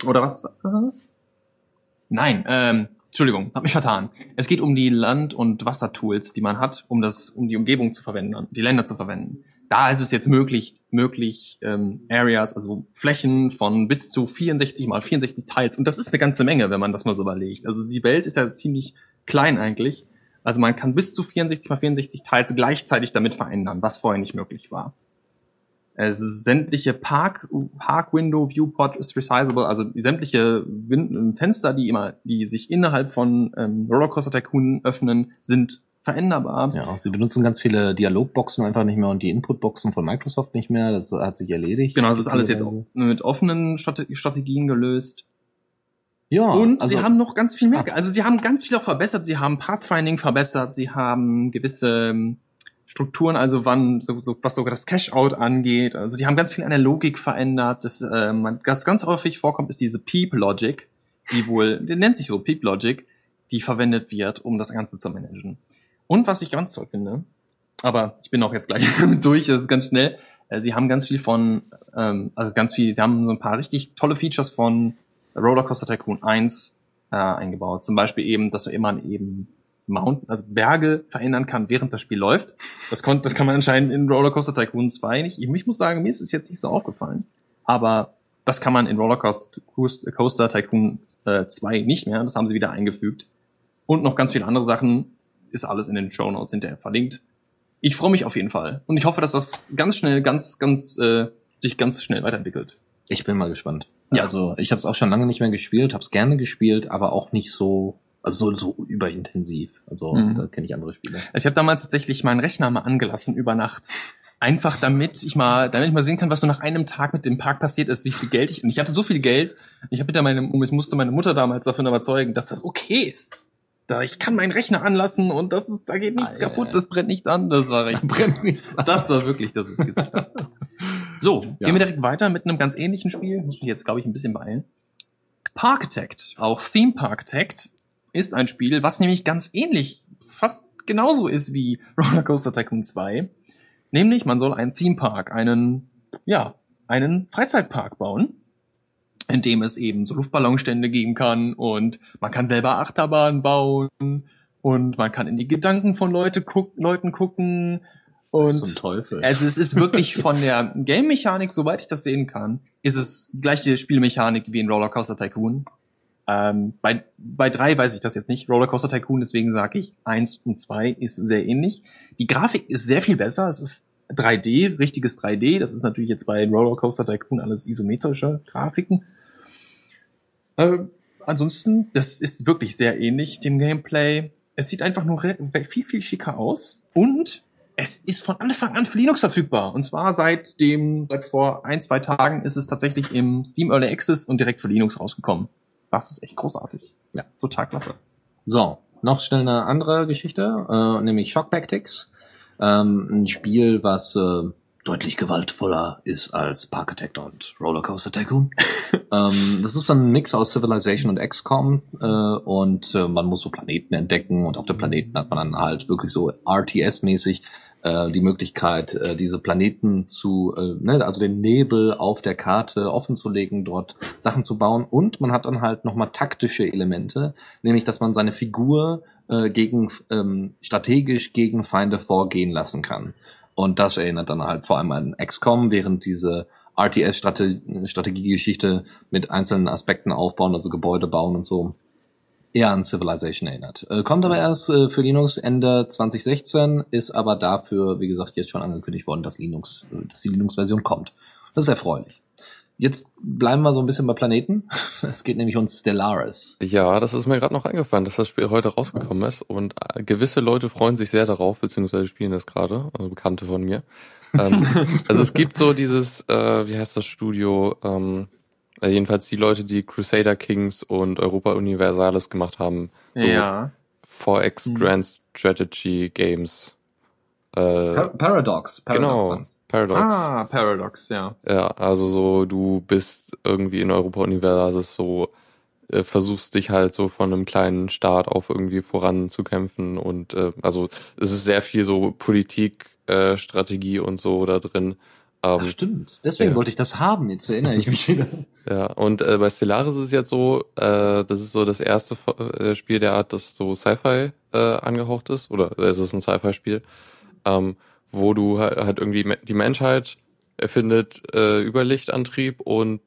oder was? war das? Nein, ähm, Entschuldigung, hab mich vertan. Es geht um die Land- und Wassertools, die man hat, um das, um die Umgebung zu verwenden, die Länder zu verwenden. Da ist es jetzt möglich, möglich ähm, Areas, also Flächen von bis zu 64 mal 64 Tiles. Und das ist eine ganze Menge, wenn man das mal so überlegt. Also die Welt ist ja ziemlich klein eigentlich. Also man kann bis zu 64 mal 64 Tiles gleichzeitig damit verändern, was vorher nicht möglich war. Ist sämtliche Park, Park Window Viewport ist resizable, also sämtliche Win Fenster, die immer, die sich innerhalb von ähm, Rollercoaster Tycoon öffnen, sind veränderbar. Ja, sie benutzen ganz viele Dialogboxen einfach nicht mehr und die Inputboxen von Microsoft nicht mehr. Das hat sich erledigt. Genau, das ist alles jetzt mit offenen Strate- Strategien gelöst. Ja, Und also, sie haben noch ganz viel mehr. Also sie haben ganz viel auch verbessert. Sie haben Pathfinding verbessert. Sie haben gewisse ähm, Strukturen, also wann, so, so, was sogar das Cash-Out angeht. Also die haben ganz viel an der Logik verändert. Das, äh, was ganz häufig vorkommt, ist diese Peep-Logic, die wohl, die nennt sich so Peep-Logic, die verwendet wird, um das Ganze zu managen. Und was ich ganz toll finde, aber ich bin auch jetzt gleich [laughs] durch, das ist ganz schnell, äh, sie haben ganz viel von, ähm, also ganz viel, sie haben so ein paar richtig tolle Features von Rollercoaster Tycoon 1 äh, eingebaut. Zum Beispiel eben, dass man eben Mountain, also Berge verändern kann, während das Spiel läuft. Das, kon das kann man anscheinend in Rollercoaster Tycoon 2 nicht. Ich, ich muss sagen, mir ist es jetzt nicht so aufgefallen. Aber das kann man in Rollercoaster Tycoon äh, 2 nicht mehr. Das haben sie wieder eingefügt. Und noch ganz viele andere Sachen ist alles in den Show Notes hinterher verlinkt. Ich freue mich auf jeden Fall. Und ich hoffe, dass das ganz schnell, ganz, ganz, äh, sich ganz schnell weiterentwickelt. Ich bin mal gespannt. Ja. Also ich habe es auch schon lange nicht mehr gespielt, habe es gerne gespielt, aber auch nicht so, also so, so überintensiv. Also Mhm. da kenne ich andere Spiele. Also ich habe damals tatsächlich meinen Rechner mal angelassen über Nacht. Einfach damit ich mal, damit ich mal sehen kann, was so nach einem Tag mit dem Park passiert ist, wie viel Geld ich. Und ich hatte so viel Geld, ich habe meine, ich musste meine Mutter damals davon überzeugen, dass das okay ist. Da ich kann meinen Rechner anlassen und das ist, da geht nichts ja, kaputt, das brennt nichts an. Das war recht. [laughs] Brennt nichts an. Das war wirklich, das ist gesagt. So, Ja. gehen wir direkt weiter mit einem ganz ähnlichen Spiel. Muss mich jetzt, glaube ich, ein bisschen beeilen. Parkitect, auch Theme Parkitect, ist ein Spiel, was nämlich ganz ähnlich, fast genauso ist wie [laughs] Rollercoaster Tycoon 2. Nämlich, man soll einen Theme Park, einen, ja, einen Freizeitpark bauen, in dem es eben so Luftballonstände geben kann und man kann selber Achterbahnen bauen und man kann in die Gedanken von Leute guck, Leuten gucken und Zum Teufel. also es ist wirklich von der Game-Mechanik, soweit ich das sehen kann, ist es die gleiche Spielmechanik wie in Rollercoaster Tycoon. Ähm, bei, bei drei weiß ich das jetzt nicht, Rollercoaster Tycoon, deswegen sage ich, eins und zwei ist sehr ähnlich. Die Grafik ist sehr viel besser, es ist 3D, richtiges 3D, das ist natürlich jetzt bei Rollercoaster Tycoon alles isometrische Grafiken. Ähm, ansonsten, das ist wirklich sehr ähnlich dem Gameplay. Es sieht einfach nur viel, viel schicker aus und es ist von Anfang an für Linux verfügbar. Und zwar seit dem, seit vor ein, zwei Tagen ist es tatsächlich im Steam Early Access und direkt für Linux rausgekommen. Das ist echt großartig. Ja. Total klasse. So, noch schnell eine andere Geschichte, äh, nämlich Shock Tactics. Ähm, ein Spiel, was äh, deutlich gewaltvoller ist als Parkitect und Rollercoaster Tycoon. [laughs] ähm, das ist ein Mix aus Civilization und XCOM äh, und äh, man muss so Planeten entdecken und auf den Planeten hat man dann halt wirklich so RTS-mäßig äh, die Möglichkeit, äh, diese Planeten zu, äh, ne, also den Nebel auf der Karte offen zu legen, dort Sachen zu bauen und man hat dann halt nochmal taktische Elemente, nämlich dass man seine Figur äh, gegen ähm, strategisch gegen Feinde vorgehen lassen kann. Und das erinnert dann halt vor allem an XCOM, während diese RTS-Strategiegeschichte mit einzelnen Aspekten aufbauen, also Gebäude bauen und so, eher an Civilization erinnert. Äh, kommt aber erst äh, für Linux Ende 2016, ist aber dafür, wie gesagt, jetzt schon angekündigt worden, dass Linux, äh, dass die Linux-Version kommt. Das ist erfreulich. Jetzt bleiben wir so ein bisschen bei Planeten. [laughs] Es geht nämlich um Stellaris. Ja, das ist mir gerade noch eingefallen, dass das Spiel heute rausgekommen ist und äh, gewisse Leute freuen sich sehr darauf, beziehungsweise spielen das gerade, also Bekannte von mir. ähm, [laughs] also es gibt so dieses, äh, wie heißt das Studio, ähm, äh, jedenfalls die Leute, die Crusader Kings und Europa Universalis gemacht haben, so Ja. 4X Hm. Grand Strategy Games. Äh, Par Paradox. Paradox genau. Paradox. Ah, Paradox, ja. Ja, also so, du bist irgendwie in Europa Universalis so, äh, versuchst dich halt so von einem kleinen Staat auf irgendwie voranzukämpfen und äh, also es ist sehr viel so Politik, äh, Strategie und so da drin. Ach, Ähm, stimmt. Deswegen ja. wollte ich das haben. Jetzt erinnere ich mich wieder. [laughs] ja, und äh, bei Stellaris ist es jetzt so, äh, das ist so das erste äh, Spiel der Art, das so Sci-Fi äh, angehaucht ist, oder es ist ein Sci-Fi-Spiel, ähm, wo du halt, irgendwie die Menschheit erfindet äh, Überlichtantrieb und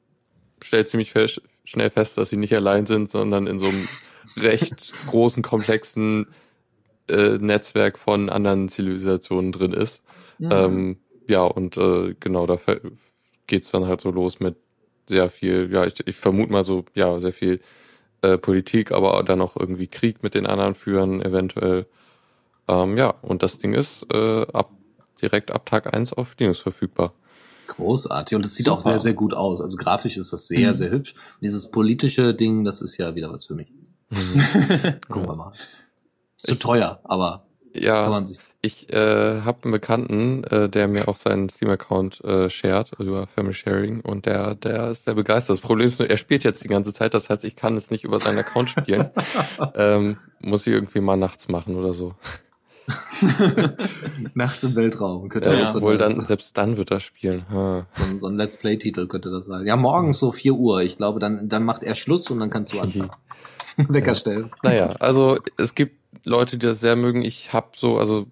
stellt ziemlich fe schnell fest, dass sie nicht allein sind, sondern in so einem recht [laughs] großen, komplexen äh, Netzwerk von anderen Zivilisationen drin ist. Mhm. Ähm, ja, und äh, genau, da geht's dann halt so los mit sehr viel, ja, ich, ich vermute mal so, ja, sehr viel äh, Politik, aber dann auch irgendwie Krieg mit den anderen führen, eventuell. Ähm, ja, und das Ding ist äh, ab direkt ab Tag eins auf Linux verfügbar. Großartig. Und es sieht auch sehr, sehr gut aus. Also grafisch ist das sehr, Mhm. sehr hübsch. Und dieses politische Ding, das ist ja wieder was für mich. Mhm. [laughs] Gucken wir mal. Ist zu Ich- teuer, aber kann Ja, man sich. Ich äh, habe einen Bekannten, äh, der mir auch seinen Steam-Account äh, shared über Family Sharing und der, der ist sehr begeistert. Das Problem ist nur, er spielt jetzt die ganze Zeit, das heißt, ich kann es nicht über seinen Account spielen. [laughs] ähm, muss ich irgendwie mal nachts machen oder so. [laughs] Nachts im Weltraum könnte Ja, das so, obwohl dann, selbst dann wird er spielen. Ha. so ein Let's Play-Titel könnte das sein. Ja, morgens so 4 Uhr. Ich glaube, dann, dann macht er Schluss und dann kannst du [laughs] anfangen. [laughs] Wecker stellen. Naja, also es gibt Leute, die das sehr mögen. Ich habe so, also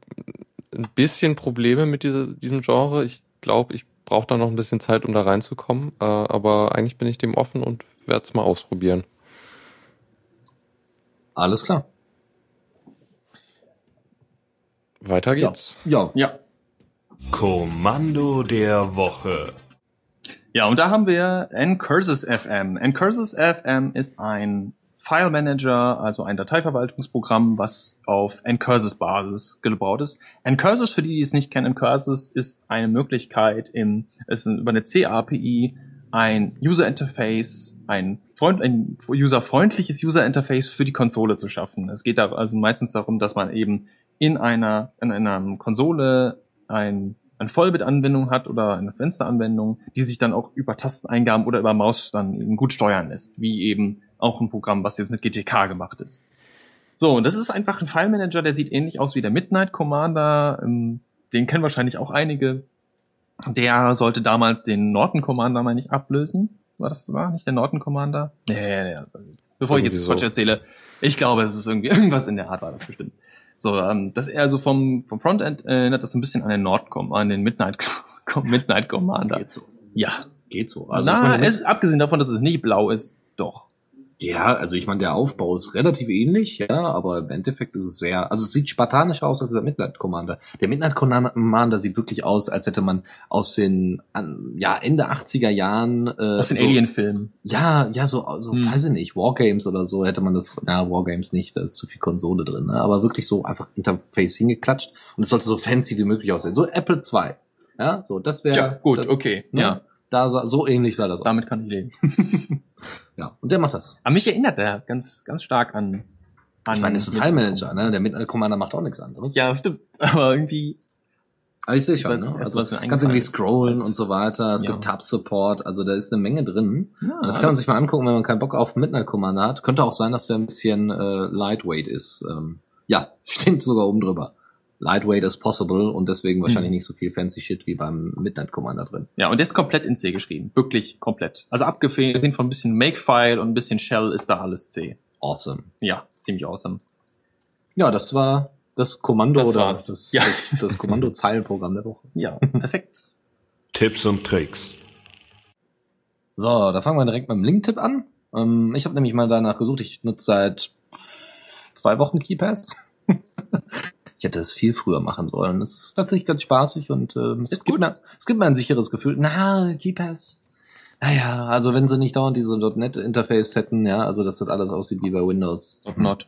ein bisschen Probleme mit dieser, diesem Genre. Ich glaube, ich brauche da noch ein bisschen Zeit, um da reinzukommen. Äh, aber eigentlich bin ich dem offen und werde es mal ausprobieren. Alles klar. Weiter geht's. Ja. Ja. Kommando der Woche. Ja, und da haben wir Ncurses FM. Ncurses FM ist ein File Manager, also ein Dateiverwaltungsprogramm, was auf Ncurses Basis gebaut ist. Ncurses, für die, die es nicht kennen, Ncurses ist eine Möglichkeit, im, ist über eine C-API ein User Interface, ein, Freund, ein userfreundliches User Interface für die Konsole zu schaffen. Es geht da also meistens darum, dass man eben in einer, in einer Konsole ein, eine Vollbit-Anwendung hat oder eine Fensteranwendung, die sich dann auch über Tasteneingaben oder über Maus dann eben gut steuern lässt, wie eben auch ein Programm, was jetzt mit GTK gemacht ist. So, und das ist einfach ein File-Manager, der sieht ähnlich aus wie der Midnight Commander. Ähm, Den kennen wahrscheinlich auch einige. Der sollte damals den Norton Commander, meine ich, ablösen. War das war nicht der Norton Commander? Nee, nee, nee. Bevor ich jetzt Quatsch so. erzähle, ich glaube, es ist irgendwie [laughs] irgendwas in der Art war das bestimmt. So, ähm, das er also vom, vom Frontend äh, erinnert das so ein bisschen an den Nordcom, an den Midnight, [laughs] Midnight Commander. Geht so. Ja. Geht so. Also Na, meine, es, abgesehen davon, dass es nicht blau ist, doch. Ja, also ich meine, der Aufbau ist relativ ähnlich, ja, aber im Endeffekt ist es sehr, also es sieht spartanischer aus als der Midnight Commander. Der Midnight Commander sieht wirklich aus, als hätte man aus den, an, ja, Ende 80er Jahren, äh, Aus den so, Alien-Filmen. Ja, ja, so, so Hm. weiß ich nicht, Wargames oder so hätte man das, ja, Wargames nicht, da ist zu viel Konsole drin, ne? aber wirklich so einfach Interface hingeklatscht und es sollte so fancy wie möglich aussehen. So Apple 2. Ja, so, das wäre, Ja, gut, das, okay. ne? Ja, da sah, so ähnlich sah das aus. damit kann ich leben. [laughs] Ja, und der macht das. Aber mich erinnert er ganz, ganz stark an. an Ich meine, ist ein File-Manager, ne? Der Midnight Commander macht auch nichts anderes. Ja, stimmt. [laughs] Aber irgendwie. Aber ich sehe schon, ne? Also, kannst irgendwie scrollen und so weiter. Es Ja. gibt Tab-Support, also da ist eine Menge drin. Ja, Und das kann man sich mal angucken, wenn man keinen Bock auf Midnight Commander hat. Könnte auch sein, dass der ein bisschen äh, lightweight ist. Ähm, ja, [laughs] steht sogar oben drüber. Lightweight is possible und deswegen wahrscheinlich Hm. nicht so viel fancy Shit wie beim Midnight Commander drin. Ja, und der ist komplett in C geschrieben. Wirklich komplett. Also abgesehen von ein bisschen Makefile und ein bisschen Shell ist da alles C. Awesome. Ja, ziemlich awesome. Ja, das war das Kommando Das oder war's. das, Ja. das, das Kommando-Zeilenprogramm der Woche. Ja, [laughs] perfekt. Tipps und Tricks. So, da fangen wir direkt mit dem Link-Tipp an. Ähm, ich habe nämlich mal danach gesucht. Ich nutze seit zwei Wochen KeyPass. [laughs] ich hätte es viel früher machen sollen. Es ist tatsächlich ganz spaßig und ähm, es, Ist gibt mir, es gibt mir ein sicheres Gefühl. Na, KeyPass. Naja, also wenn sie nicht dauernd diese .NET-Interface hätten, ja, also dass das alles aussieht wie bei Windows. Not.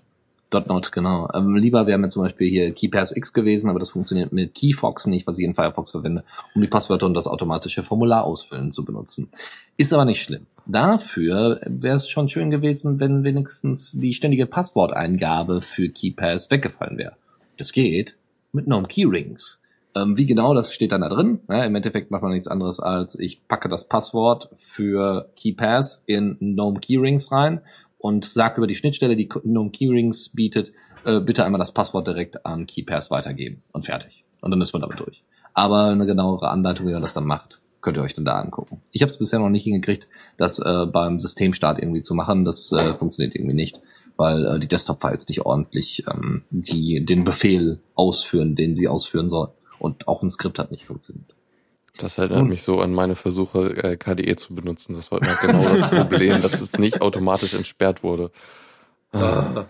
.NET, genau. Ähm, lieber wäre mir zum Beispiel hier KeyPass X gewesen, aber das funktioniert mit KeyFox nicht, was ich in Firefox verwende, um die Passwörter und das automatische Formular ausfüllen zu benutzen. Ist aber nicht schlimm. Dafür wäre es schon schön gewesen, wenn wenigstens die ständige Passworteingabe für KeyPass weggefallen wäre. Das geht mit Gnome Keyrings. Ähm, wie genau, das steht dann da drin. Ja, Im Endeffekt macht man nichts anderes als, ich packe das Passwort für KeyPass in Gnome Keyrings rein und sage über die Schnittstelle, die Gnome Keyrings bietet, äh, bitte einmal das Passwort direkt an KeyPass weitergeben und fertig. Und dann ist man damit durch. Aber eine genauere Anleitung, wie man das dann macht, könnt ihr euch dann da angucken. Ich habe es bisher noch nicht hingekriegt, das äh, beim Systemstart irgendwie zu machen. Das äh, funktioniert irgendwie nicht, weil äh, die Desktop-Files nicht ordentlich ähm, die, den Befehl ausführen, den sie ausführen sollen. Und auch ein Skript hat nicht funktioniert. Das erinnert Und- mich so an meine Versuche, äh, KDE zu benutzen. Das war immer genau das [laughs] Problem, dass es nicht automatisch entsperrt wurde. Ah.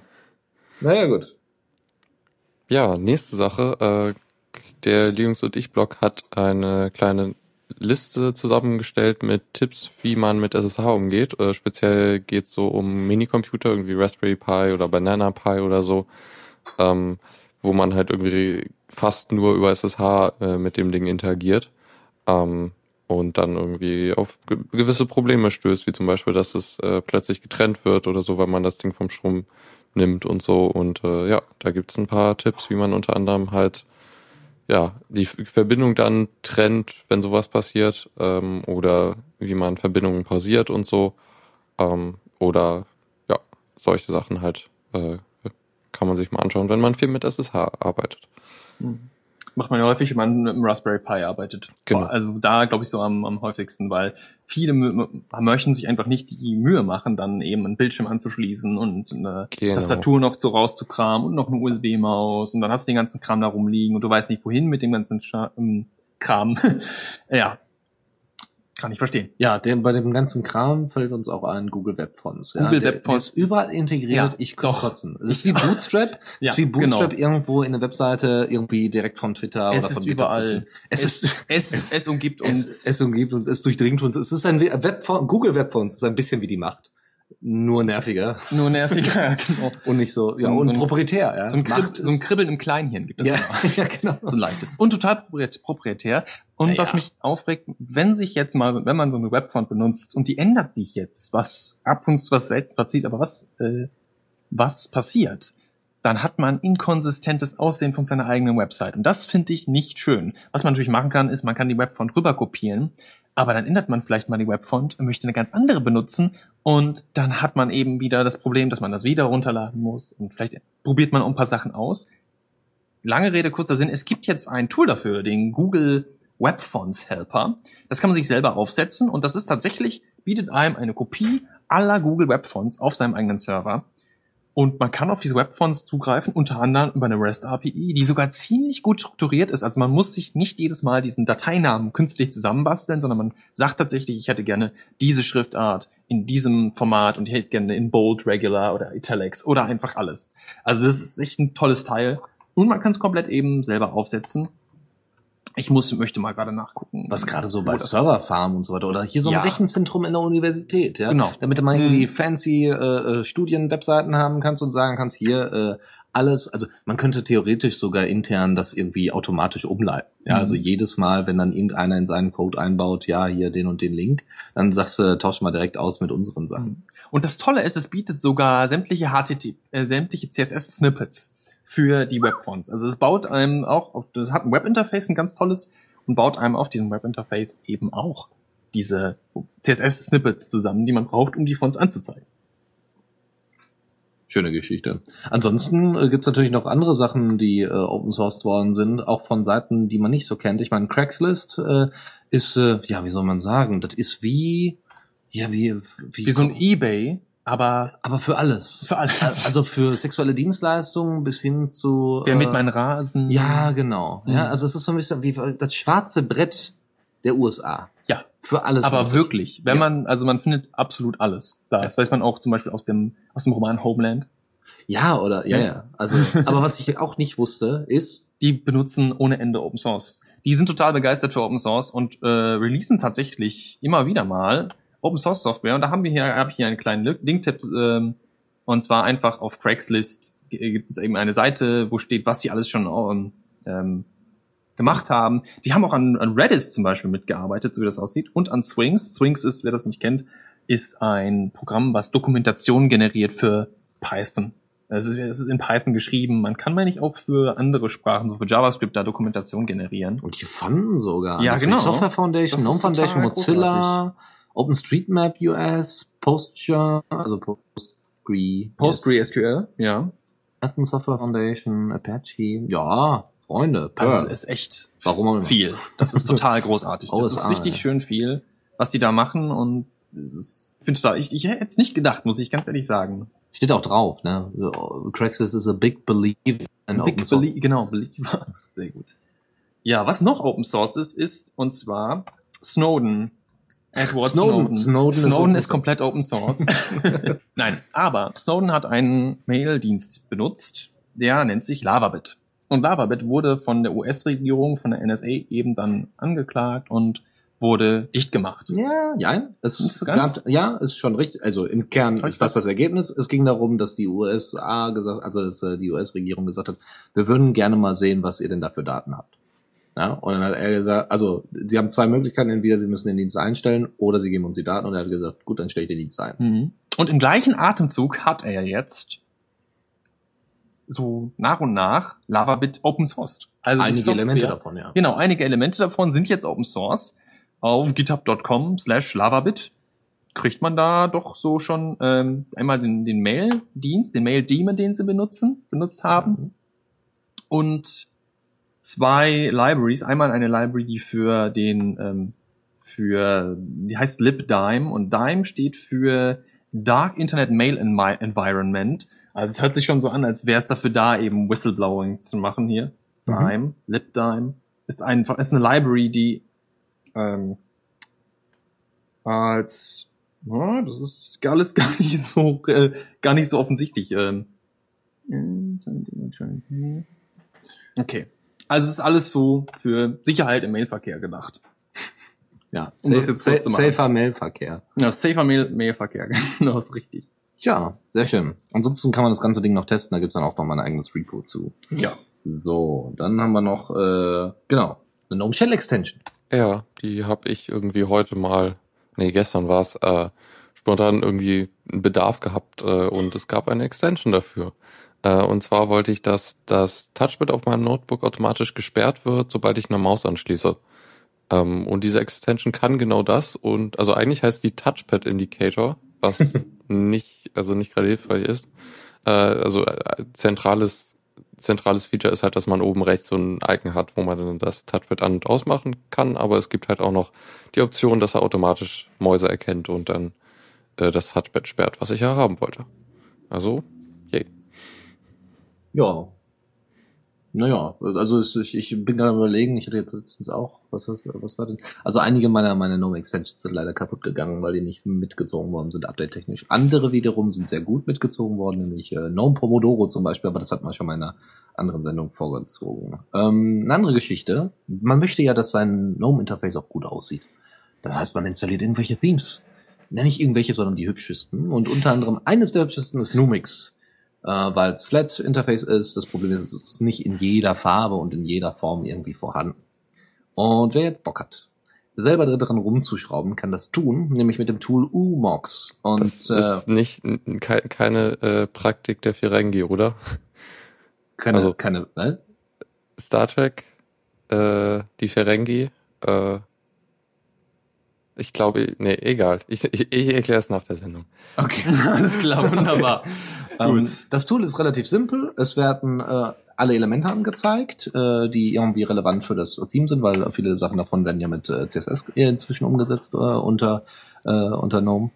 Naja, gut. Ja, nächste Sache. Äh, der Linux und ich Blog hat eine kleine Liste zusammengestellt mit Tipps, wie man mit SSH umgeht. Äh, speziell geht es so um Minicomputer, irgendwie Raspberry Pi oder Banana Pi oder so, ähm, wo man halt irgendwie fast nur über SSH äh, mit dem Ding interagiert. Ähm, und dann irgendwie auf ge gewisse Probleme stößt, wie zum Beispiel, dass es äh, plötzlich getrennt wird oder so, weil man das Ding vom Strom nimmt und so. Und äh, ja, da gibt's ein paar Tipps, wie man unter anderem halt ja, die Verbindung dann trennt, wenn sowas passiert, ähm, oder wie man Verbindungen pausiert und so. Ähm, oder ja, solche Sachen halt äh, kann man sich mal anschauen, wenn man viel mit SSH arbeitet. Macht man ja häufig, wenn man mit dem Raspberry Pi arbeitet. Genau. Also da glaube ich so am, am häufigsten, weil viele mö- möchten sich einfach nicht die Mühe machen, dann eben einen Bildschirm anzuschließen und eine Genau. Tastatur noch so rauszukramen und noch eine USB-Maus und dann hast du den ganzen Kram da rumliegen und du weißt nicht wohin mit dem ganzen ähm, Kram. [laughs] ja. Kann ich verstehen. Ja, der, bei dem ganzen Kram fällt uns auch ein Google Web Fonts. Ja, Google der, Web Fonts ist überall integriert. Ja, ich kann doch. kotzen. Es ist wie [laughs] Bootstrap. Ja, es ist wie Bootstrap genau. irgendwo in der Webseite irgendwie direkt von Twitter Es oder von überall. Es, Es, ist es, [laughs] es, umgibt uns. es, es umgibt uns, es durchdringt uns. Es ist ein Web Google Web Fonts ist ein bisschen wie die Macht. Nur nerviger nur nerviger, [laughs] genau. und nicht so, So ja, ein- und so ein- proprietär, ja. So ein, Krib so ein Kribbeln im Kleinhirn gibt es Ja, [laughs] ja, genau. so ein leichtes. Und total propriet- proprietär. Und Ja, was ja. mich aufregt, wenn sich jetzt mal, wenn man so eine Webfont benutzt und die ändert sich jetzt, was ab und zu was selten passiert, aber was, äh, was passiert, dann hat man inkonsistentes Aussehen von seiner eigenen Website. Und das finde ich nicht schön. Was man natürlich machen kann, ist, man kann die Webfont rüber kopieren, aber dann ändert man vielleicht mal die Webfont und möchte eine ganz andere benutzen. Und dann hat man eben wieder das Problem, dass man das wieder runterladen muss. Und vielleicht probiert man auch ein paar Sachen aus. Lange Rede, kurzer Sinn, es gibt jetzt ein Tool dafür, den Google Web Fonts Helper. Das kann man sich selber aufsetzen. Und das ist tatsächlich, bietet einem eine Kopie aller Google Web Fonts auf seinem eigenen Server. Und man kann auf diese Web Fonts zugreifen, unter anderem über eine REST API, die sogar ziemlich gut strukturiert ist. Also man muss sich nicht jedes Mal diesen Dateinamen künstlich zusammenbasteln, sondern man sagt tatsächlich, ich hätte gerne diese Schriftart in diesem Format und ich hätte gerne in Bold, Regular oder Italics oder einfach alles. Also das ist echt ein tolles Teil. Und man kann es komplett eben selber aufsetzen. Ich muss, möchte mal gerade nachgucken. Was gerade so bei Serverfarmen und so weiter oder hier so ein Ja. Rechenzentrum in der Universität, ja. Genau. Damit du mal irgendwie Hm. fancy äh, äh, Studien-Webseiten haben kannst und sagen kannst, hier äh, alles, also man könnte theoretisch sogar intern das irgendwie automatisch umleiten. Ja, Mhm. also jedes Mal, wenn dann irgendeiner in seinen Code einbaut, ja, hier den und den Link, dann sagst du, tausch mal direkt aus mit unseren Sachen. Und das Tolle ist, es bietet sogar sämtliche HTTP, äh, sämtliche CSS-Snippets für die Webfonts. Also es baut einem auch auf, das hat ein Webinterface, ein ganz tolles, und baut einem auf diesem Webinterface eben auch diese CSS-Snippets zusammen, die man braucht, um die Fonts anzuzeigen. Schöne Geschichte. Ansonsten äh, gibt's natürlich noch andere Sachen, die äh, open sourced worden sind, auch von Seiten, die man nicht so kennt. Ich meine, Craigslist äh, ist, äh, ja, wie soll man sagen, das ist wie, ja, wie, wie, Wie so ein Ebay, aber aber für alles. für alles. Also für sexuelle Dienstleistungen bis hin zu. Wer mit äh, meinen Rasen. Ja, genau. Ja, Mhm. also es ist so ein bisschen wie das schwarze Brett der USA. Ja. Für alles. Aber möglich. wirklich, wenn Ja. man, also man findet absolut alles da. Das weiß man auch zum Beispiel aus dem, aus dem Roman Homeland. Ja, oder, ja, Ja. ja. Also, [laughs] aber was ich auch nicht wusste, ist, Die benutzen ohne Ende Open Source. Die sind total begeistert für Open Source und äh, releasen tatsächlich immer wieder mal Open Source Software. Und da haben wir hier, habe ich hier einen kleinen Link- Link-Tipp, ähm, und zwar einfach auf Craigslist gibt es eben eine Seite, wo steht, was sie alles schon ähm, ähm, gemacht haben. Die haben auch an, an Redis zum Beispiel mitgearbeitet, so wie das aussieht, und an Swings. Swings ist, wer das nicht kennt, ist ein Programm, was Dokumentation generiert für Python. Es ist, es ist in Python geschrieben. Man kann, meine ich, auch für andere Sprachen, so für JavaScript, da Dokumentation generieren. und die fanden sogar. Ja, Free genau. Software Foundation, GNOME Foundation, Mozilla, OpenStreetMap US, Postgre, also Postgre, PostgreSQL, ja. Python Software Foundation, Apache. Ja, Freunde, Das Perl. Also ist echt Warum auch viel. Das ist total großartig. Das ist [laughs] richtig ja. schön viel, was die da machen und das finde ich total, ich, ich hätte es nicht gedacht, muss ich ganz ehrlich sagen. Steht auch drauf, ne? Craigslist is a big believer in open Big source. Belie genau, Believer. [laughs] Sehr gut. Ja, was noch Open Source ist, ist, und zwar Snowden. Edward Snowden. Snowden. Snowden ist Snowden ist Source. komplett Open Source. [laughs] Nein, aber Snowden hat einen Mail-Dienst benutzt, der nennt sich Lavabit. Und Lavabit wurde von der US-Regierung, von der NSA eben dann angeklagt und wurde dicht gemacht. Ja, ja, es ganz? gab, ja, ist schon richtig. Also im Kern ist das das- das Ergebnis. Es ging darum, dass die USA gesagt, also dass äh, die US-Regierung gesagt hat, wir würden gerne mal sehen, was ihr denn da für Daten habt. Ja, und dann hat er gesagt, also sie haben zwei Möglichkeiten, entweder sie müssen den Dienst einstellen oder sie geben uns die Daten und er hat gesagt, gut, dann stelle ich den Dienst ein. Mhm. Und im gleichen Atemzug hat er jetzt so nach und nach LavaBit Open Sourced. Also Einige Software- Elemente davon, ja. Genau, einige Elemente davon sind jetzt Open Source. Auf github.com slash lavabit kriegt man da doch so schon ähm, einmal den, den Mail-Dienst, den Mail-Daemon, den sie benutzen, benutzt haben. Und zwei Libraries. Einmal eine Library, die für den, ähm, für, die heißt libdime und Dime steht für Dark Internet Mail Envi- Environment. Also es hört sich schon so an, als wäre es dafür da, eben Whistleblowing zu machen hier. Mhm. Dime, libdime ist einfach, ist eine Library, die ähm, als ja, das ist alles [laughs] gar nicht so äh, gar nicht so offensichtlich. Ähm. Okay. Also es ist alles so für Sicherheit im Mailverkehr gedacht. [laughs] Ja, Um das safe, jetzt kurz zu sa machen. safer Mailverkehr. Ja, safer Mail Mailverkehr, [laughs] genau, ist richtig. Ja, sehr schön. Ansonsten kann man das ganze Ding noch testen, da gibt's dann auch noch mal ein eigenes Repo zu. Ja. So, dann haben wir noch, äh, genau, eine GNOME Shell Extension. Ja, die habe ich irgendwie heute mal, nee, gestern war es, äh, spontan irgendwie einen Bedarf gehabt äh, und es gab eine Extension dafür. Äh, und zwar wollte ich, dass das Touchpad auf meinem Notebook automatisch gesperrt wird, sobald ich eine Maus anschließe. Ähm, und diese Extension kann genau das und also eigentlich heißt die Touchpad Indicator, was [laughs] nicht, also nicht gerade hilfreich ist. Äh, also äh, zentrales zentrales Feature ist halt, dass man oben rechts so ein Icon hat, wo man dann das Touchpad an- und ausmachen kann, aber es gibt halt auch noch die Option, dass er automatisch Mäuse erkennt und dann äh, das Touchpad sperrt, was ich ja haben wollte. Also, yay. Ja. Naja, also ich, ich bin gerade überlegen, ich hatte jetzt letztens auch, was, was, was war denn? Also einige meiner, meiner GNOME Extensions sind leider kaputt gegangen, weil die nicht mitgezogen worden sind, update-technisch. Andere wiederum sind sehr gut mitgezogen worden, nämlich äh, GNOME Pomodoro zum Beispiel, aber das hat man schon mal in einer anderen Sendung vorgezogen. Ähm, eine andere Geschichte, man möchte ja, dass sein GNOME-Interface auch gut aussieht. Das heißt, man installiert irgendwelche Themes. Nicht irgendwelche, sondern die hübschesten. Und unter anderem eines der hübschesten ist Numix äh, weil es Flat Interface ist. Das Problem ist, es ist nicht in jeder Farbe und in jeder Form irgendwie vorhanden. Und wer jetzt Bock hat, selber daran rumzuschrauben, kann das tun, nämlich mit dem Tool Umox. Und Das äh, ist nicht n- kei- keine äh, Praktik der Ferengi, oder? keine, also- keine, ne? Star Trek, äh, die Ferengi, äh, ich glaube, nee, egal. Ich, ich, ich erkläre es nach der Sendung. Okay. [laughs] Alles klar, wunderbar. Ähm, das Tool ist relativ simpel. Es werden äh, alle Elemente angezeigt, äh, die irgendwie relevant für das Theme sind, weil viele Sachen davon werden ja mit äh, CSS inzwischen umgesetzt äh, unter, äh, unter GNOME.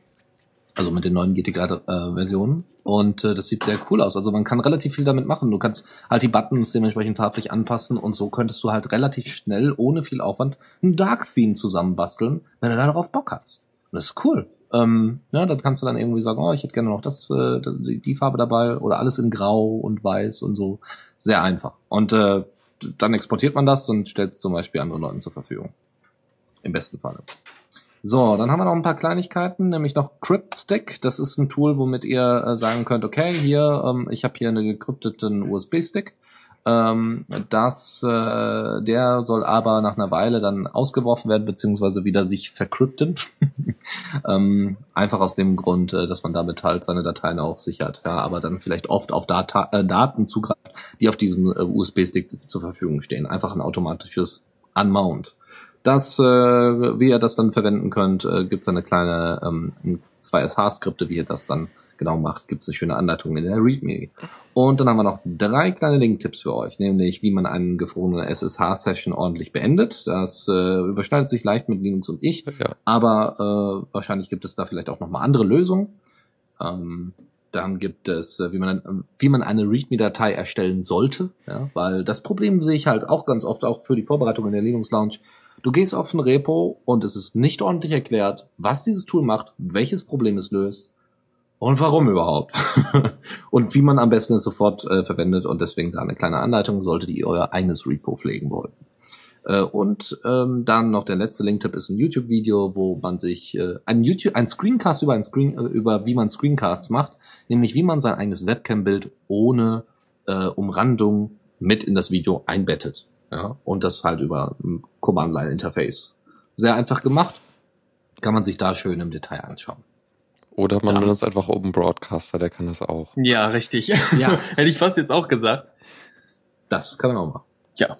Also mit den neuen GTK-Versionen. Und äh, das sieht sehr cool aus. Also man kann relativ viel damit machen. Du kannst halt die Buttons dementsprechend farblich anpassen und so könntest du halt relativ schnell, ohne viel Aufwand, ein Dark-Theme zusammenbasteln, wenn du darauf Bock hast. Und das ist cool. Ähm, ja, dann kannst du dann irgendwie sagen, oh, ich hätte gerne noch das, äh, die, die Farbe dabei oder alles in Grau und Weiß und so. Sehr einfach. Und äh, dann exportiert man das und stellt es zum Beispiel anderen Leuten zur Verfügung. Im besten Falle. So, dann haben wir noch ein paar Kleinigkeiten, nämlich noch CryptStick. Das ist ein Tool, womit ihr äh, sagen könnt, okay, hier, ähm, ich habe hier einen gekrypteten USB-Stick. Ähm, das, äh, der soll aber nach einer Weile dann ausgeworfen werden, beziehungsweise wieder sich verkrypten. [laughs] ähm, einfach aus dem Grund, äh, dass man damit halt seine Dateien auch sichert, ja, aber dann vielleicht oft auf Data äh, Daten zugreift, die auf diesem äh, USB-Stick zur Verfügung stehen. Einfach ein automatisches Unmount. Das, äh, wie ihr das dann verwenden könnt, äh, gibt es eine kleine ähm, zwei SH-Skripte, wie ihr das dann genau macht. Gibt es eine schöne Anleitung in der README. Und dann haben wir noch drei kleine Link-Tipps für euch, nämlich wie man eine gefrorene SSH-Session ordentlich beendet. Das äh, überschneidet sich leicht mit Linux und ich, Ja. aber äh, wahrscheinlich gibt es da vielleicht auch nochmal andere Lösungen. Ähm, dann gibt es, äh, wie man, wie man eine README-Datei erstellen sollte, ja, weil das Problem sehe ich halt auch ganz oft auch für die Vorbereitung in der Linux Lounge. Du gehst auf ein Repo und es ist nicht ordentlich erklärt, was dieses Tool macht, welches Problem es löst und warum überhaupt. [laughs] und wie man am besten es sofort äh, verwendet und deswegen da eine kleine Anleitung, solltet ihr euer eigenes Repo pflegen wollen. Äh, und ähm, dann noch der letzte Link-Tipp ist ein YouTube-Video, wo man sich äh, ein YouTube, ein Screencast über ein Screen, äh, über wie man Screencasts macht, nämlich wie man sein eigenes Webcam-Bild ohne äh, Umrandung mit in das Video einbettet. Ja, und das halt über ein Command-Line-Interface. Sehr einfach gemacht. Kann man sich da schön im Detail anschauen. Oder man Ja. benutzt einfach Open Broadcaster, der kann das auch. Ja, richtig. Ja. [laughs] Hätte ich fast jetzt auch gesagt. Das kann man auch machen. Ja.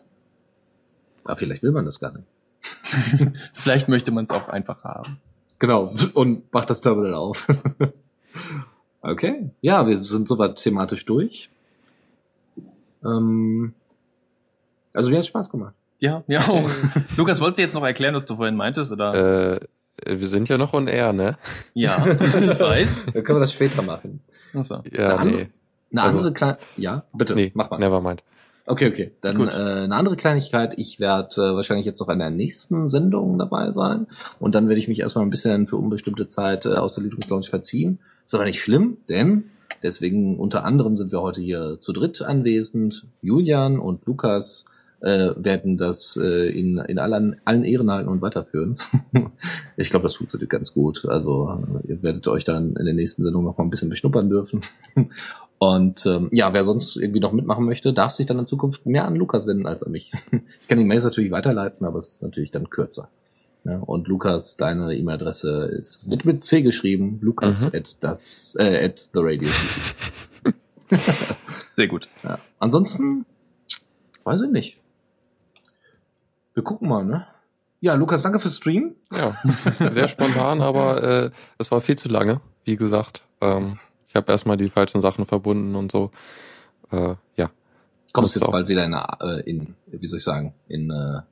Aber vielleicht will man das gar nicht. [laughs] Vielleicht möchte man es auch einfach haben. Genau. Und macht das Terminal auf. [laughs] okay. Ja, wir sind soweit thematisch durch. Ähm, also mir hat Spaß gemacht. Ja, ja auch. Lukas, wolltest du jetzt noch erklären, was du vorhin meintest? Oder? Äh, wir sind ja noch on air, ne? Ja, [laughs] ich weiß. Dann können wir das später machen. Achso. Ja, Eine nee. Eine Also- andere kleine, ja, bitte, Nee, mach mal. nevermind. Okay, okay. Dann Gut. äh, eine andere Kleinigkeit. Ich werde äh, wahrscheinlich jetzt noch an der nächsten Sendung dabei sein. Und dann werde ich mich erstmal ein bisschen für unbestimmte Zeit äh, aus der Lieblingslounge verziehen. Ist aber nicht schlimm, denn deswegen unter anderem sind wir heute hier zu dritt anwesend. Julian und Lukas äh, werden das äh, in, in allen, allen Ehren halten und weiterführen. [laughs] ich glaube, das funktioniert ganz gut. Also ihr werdet euch dann in der nächsten Sendung noch mal ein bisschen beschnuppern dürfen. [laughs] Und ähm, ja, wer sonst irgendwie noch mitmachen möchte, darf sich dann in Zukunft mehr an Lukas wenden als an mich. [laughs] Ich kann die Mails natürlich weiterleiten, aber es ist natürlich dann kürzer. Ja, und Lukas, deine E-Mail-Adresse ist mit, mit C geschrieben, lukas Mhm. at das äh, at the radio CC. Sehr gut. Ja. Ansonsten weiß ich nicht. Wir gucken mal, ne? Ja, Lukas, danke fürs Stream. Ja, [laughs] sehr spontan, aber äh, es war viel zu lange, wie gesagt. Ähm, ich habe erstmal die falschen Sachen verbunden und so. Äh, ja, Kommst jetzt auch. bald wieder in, äh, in, wie soll ich sagen, in, äh,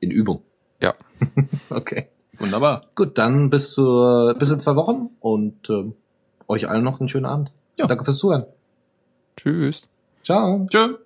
in Übung. Ja. [laughs] okay. Wunderbar. Gut, dann bis zur, bis in zwei Wochen und ähm, euch allen noch einen schönen Abend. Ja. Danke fürs Zuhören. tschüss. Ciao. Tschö.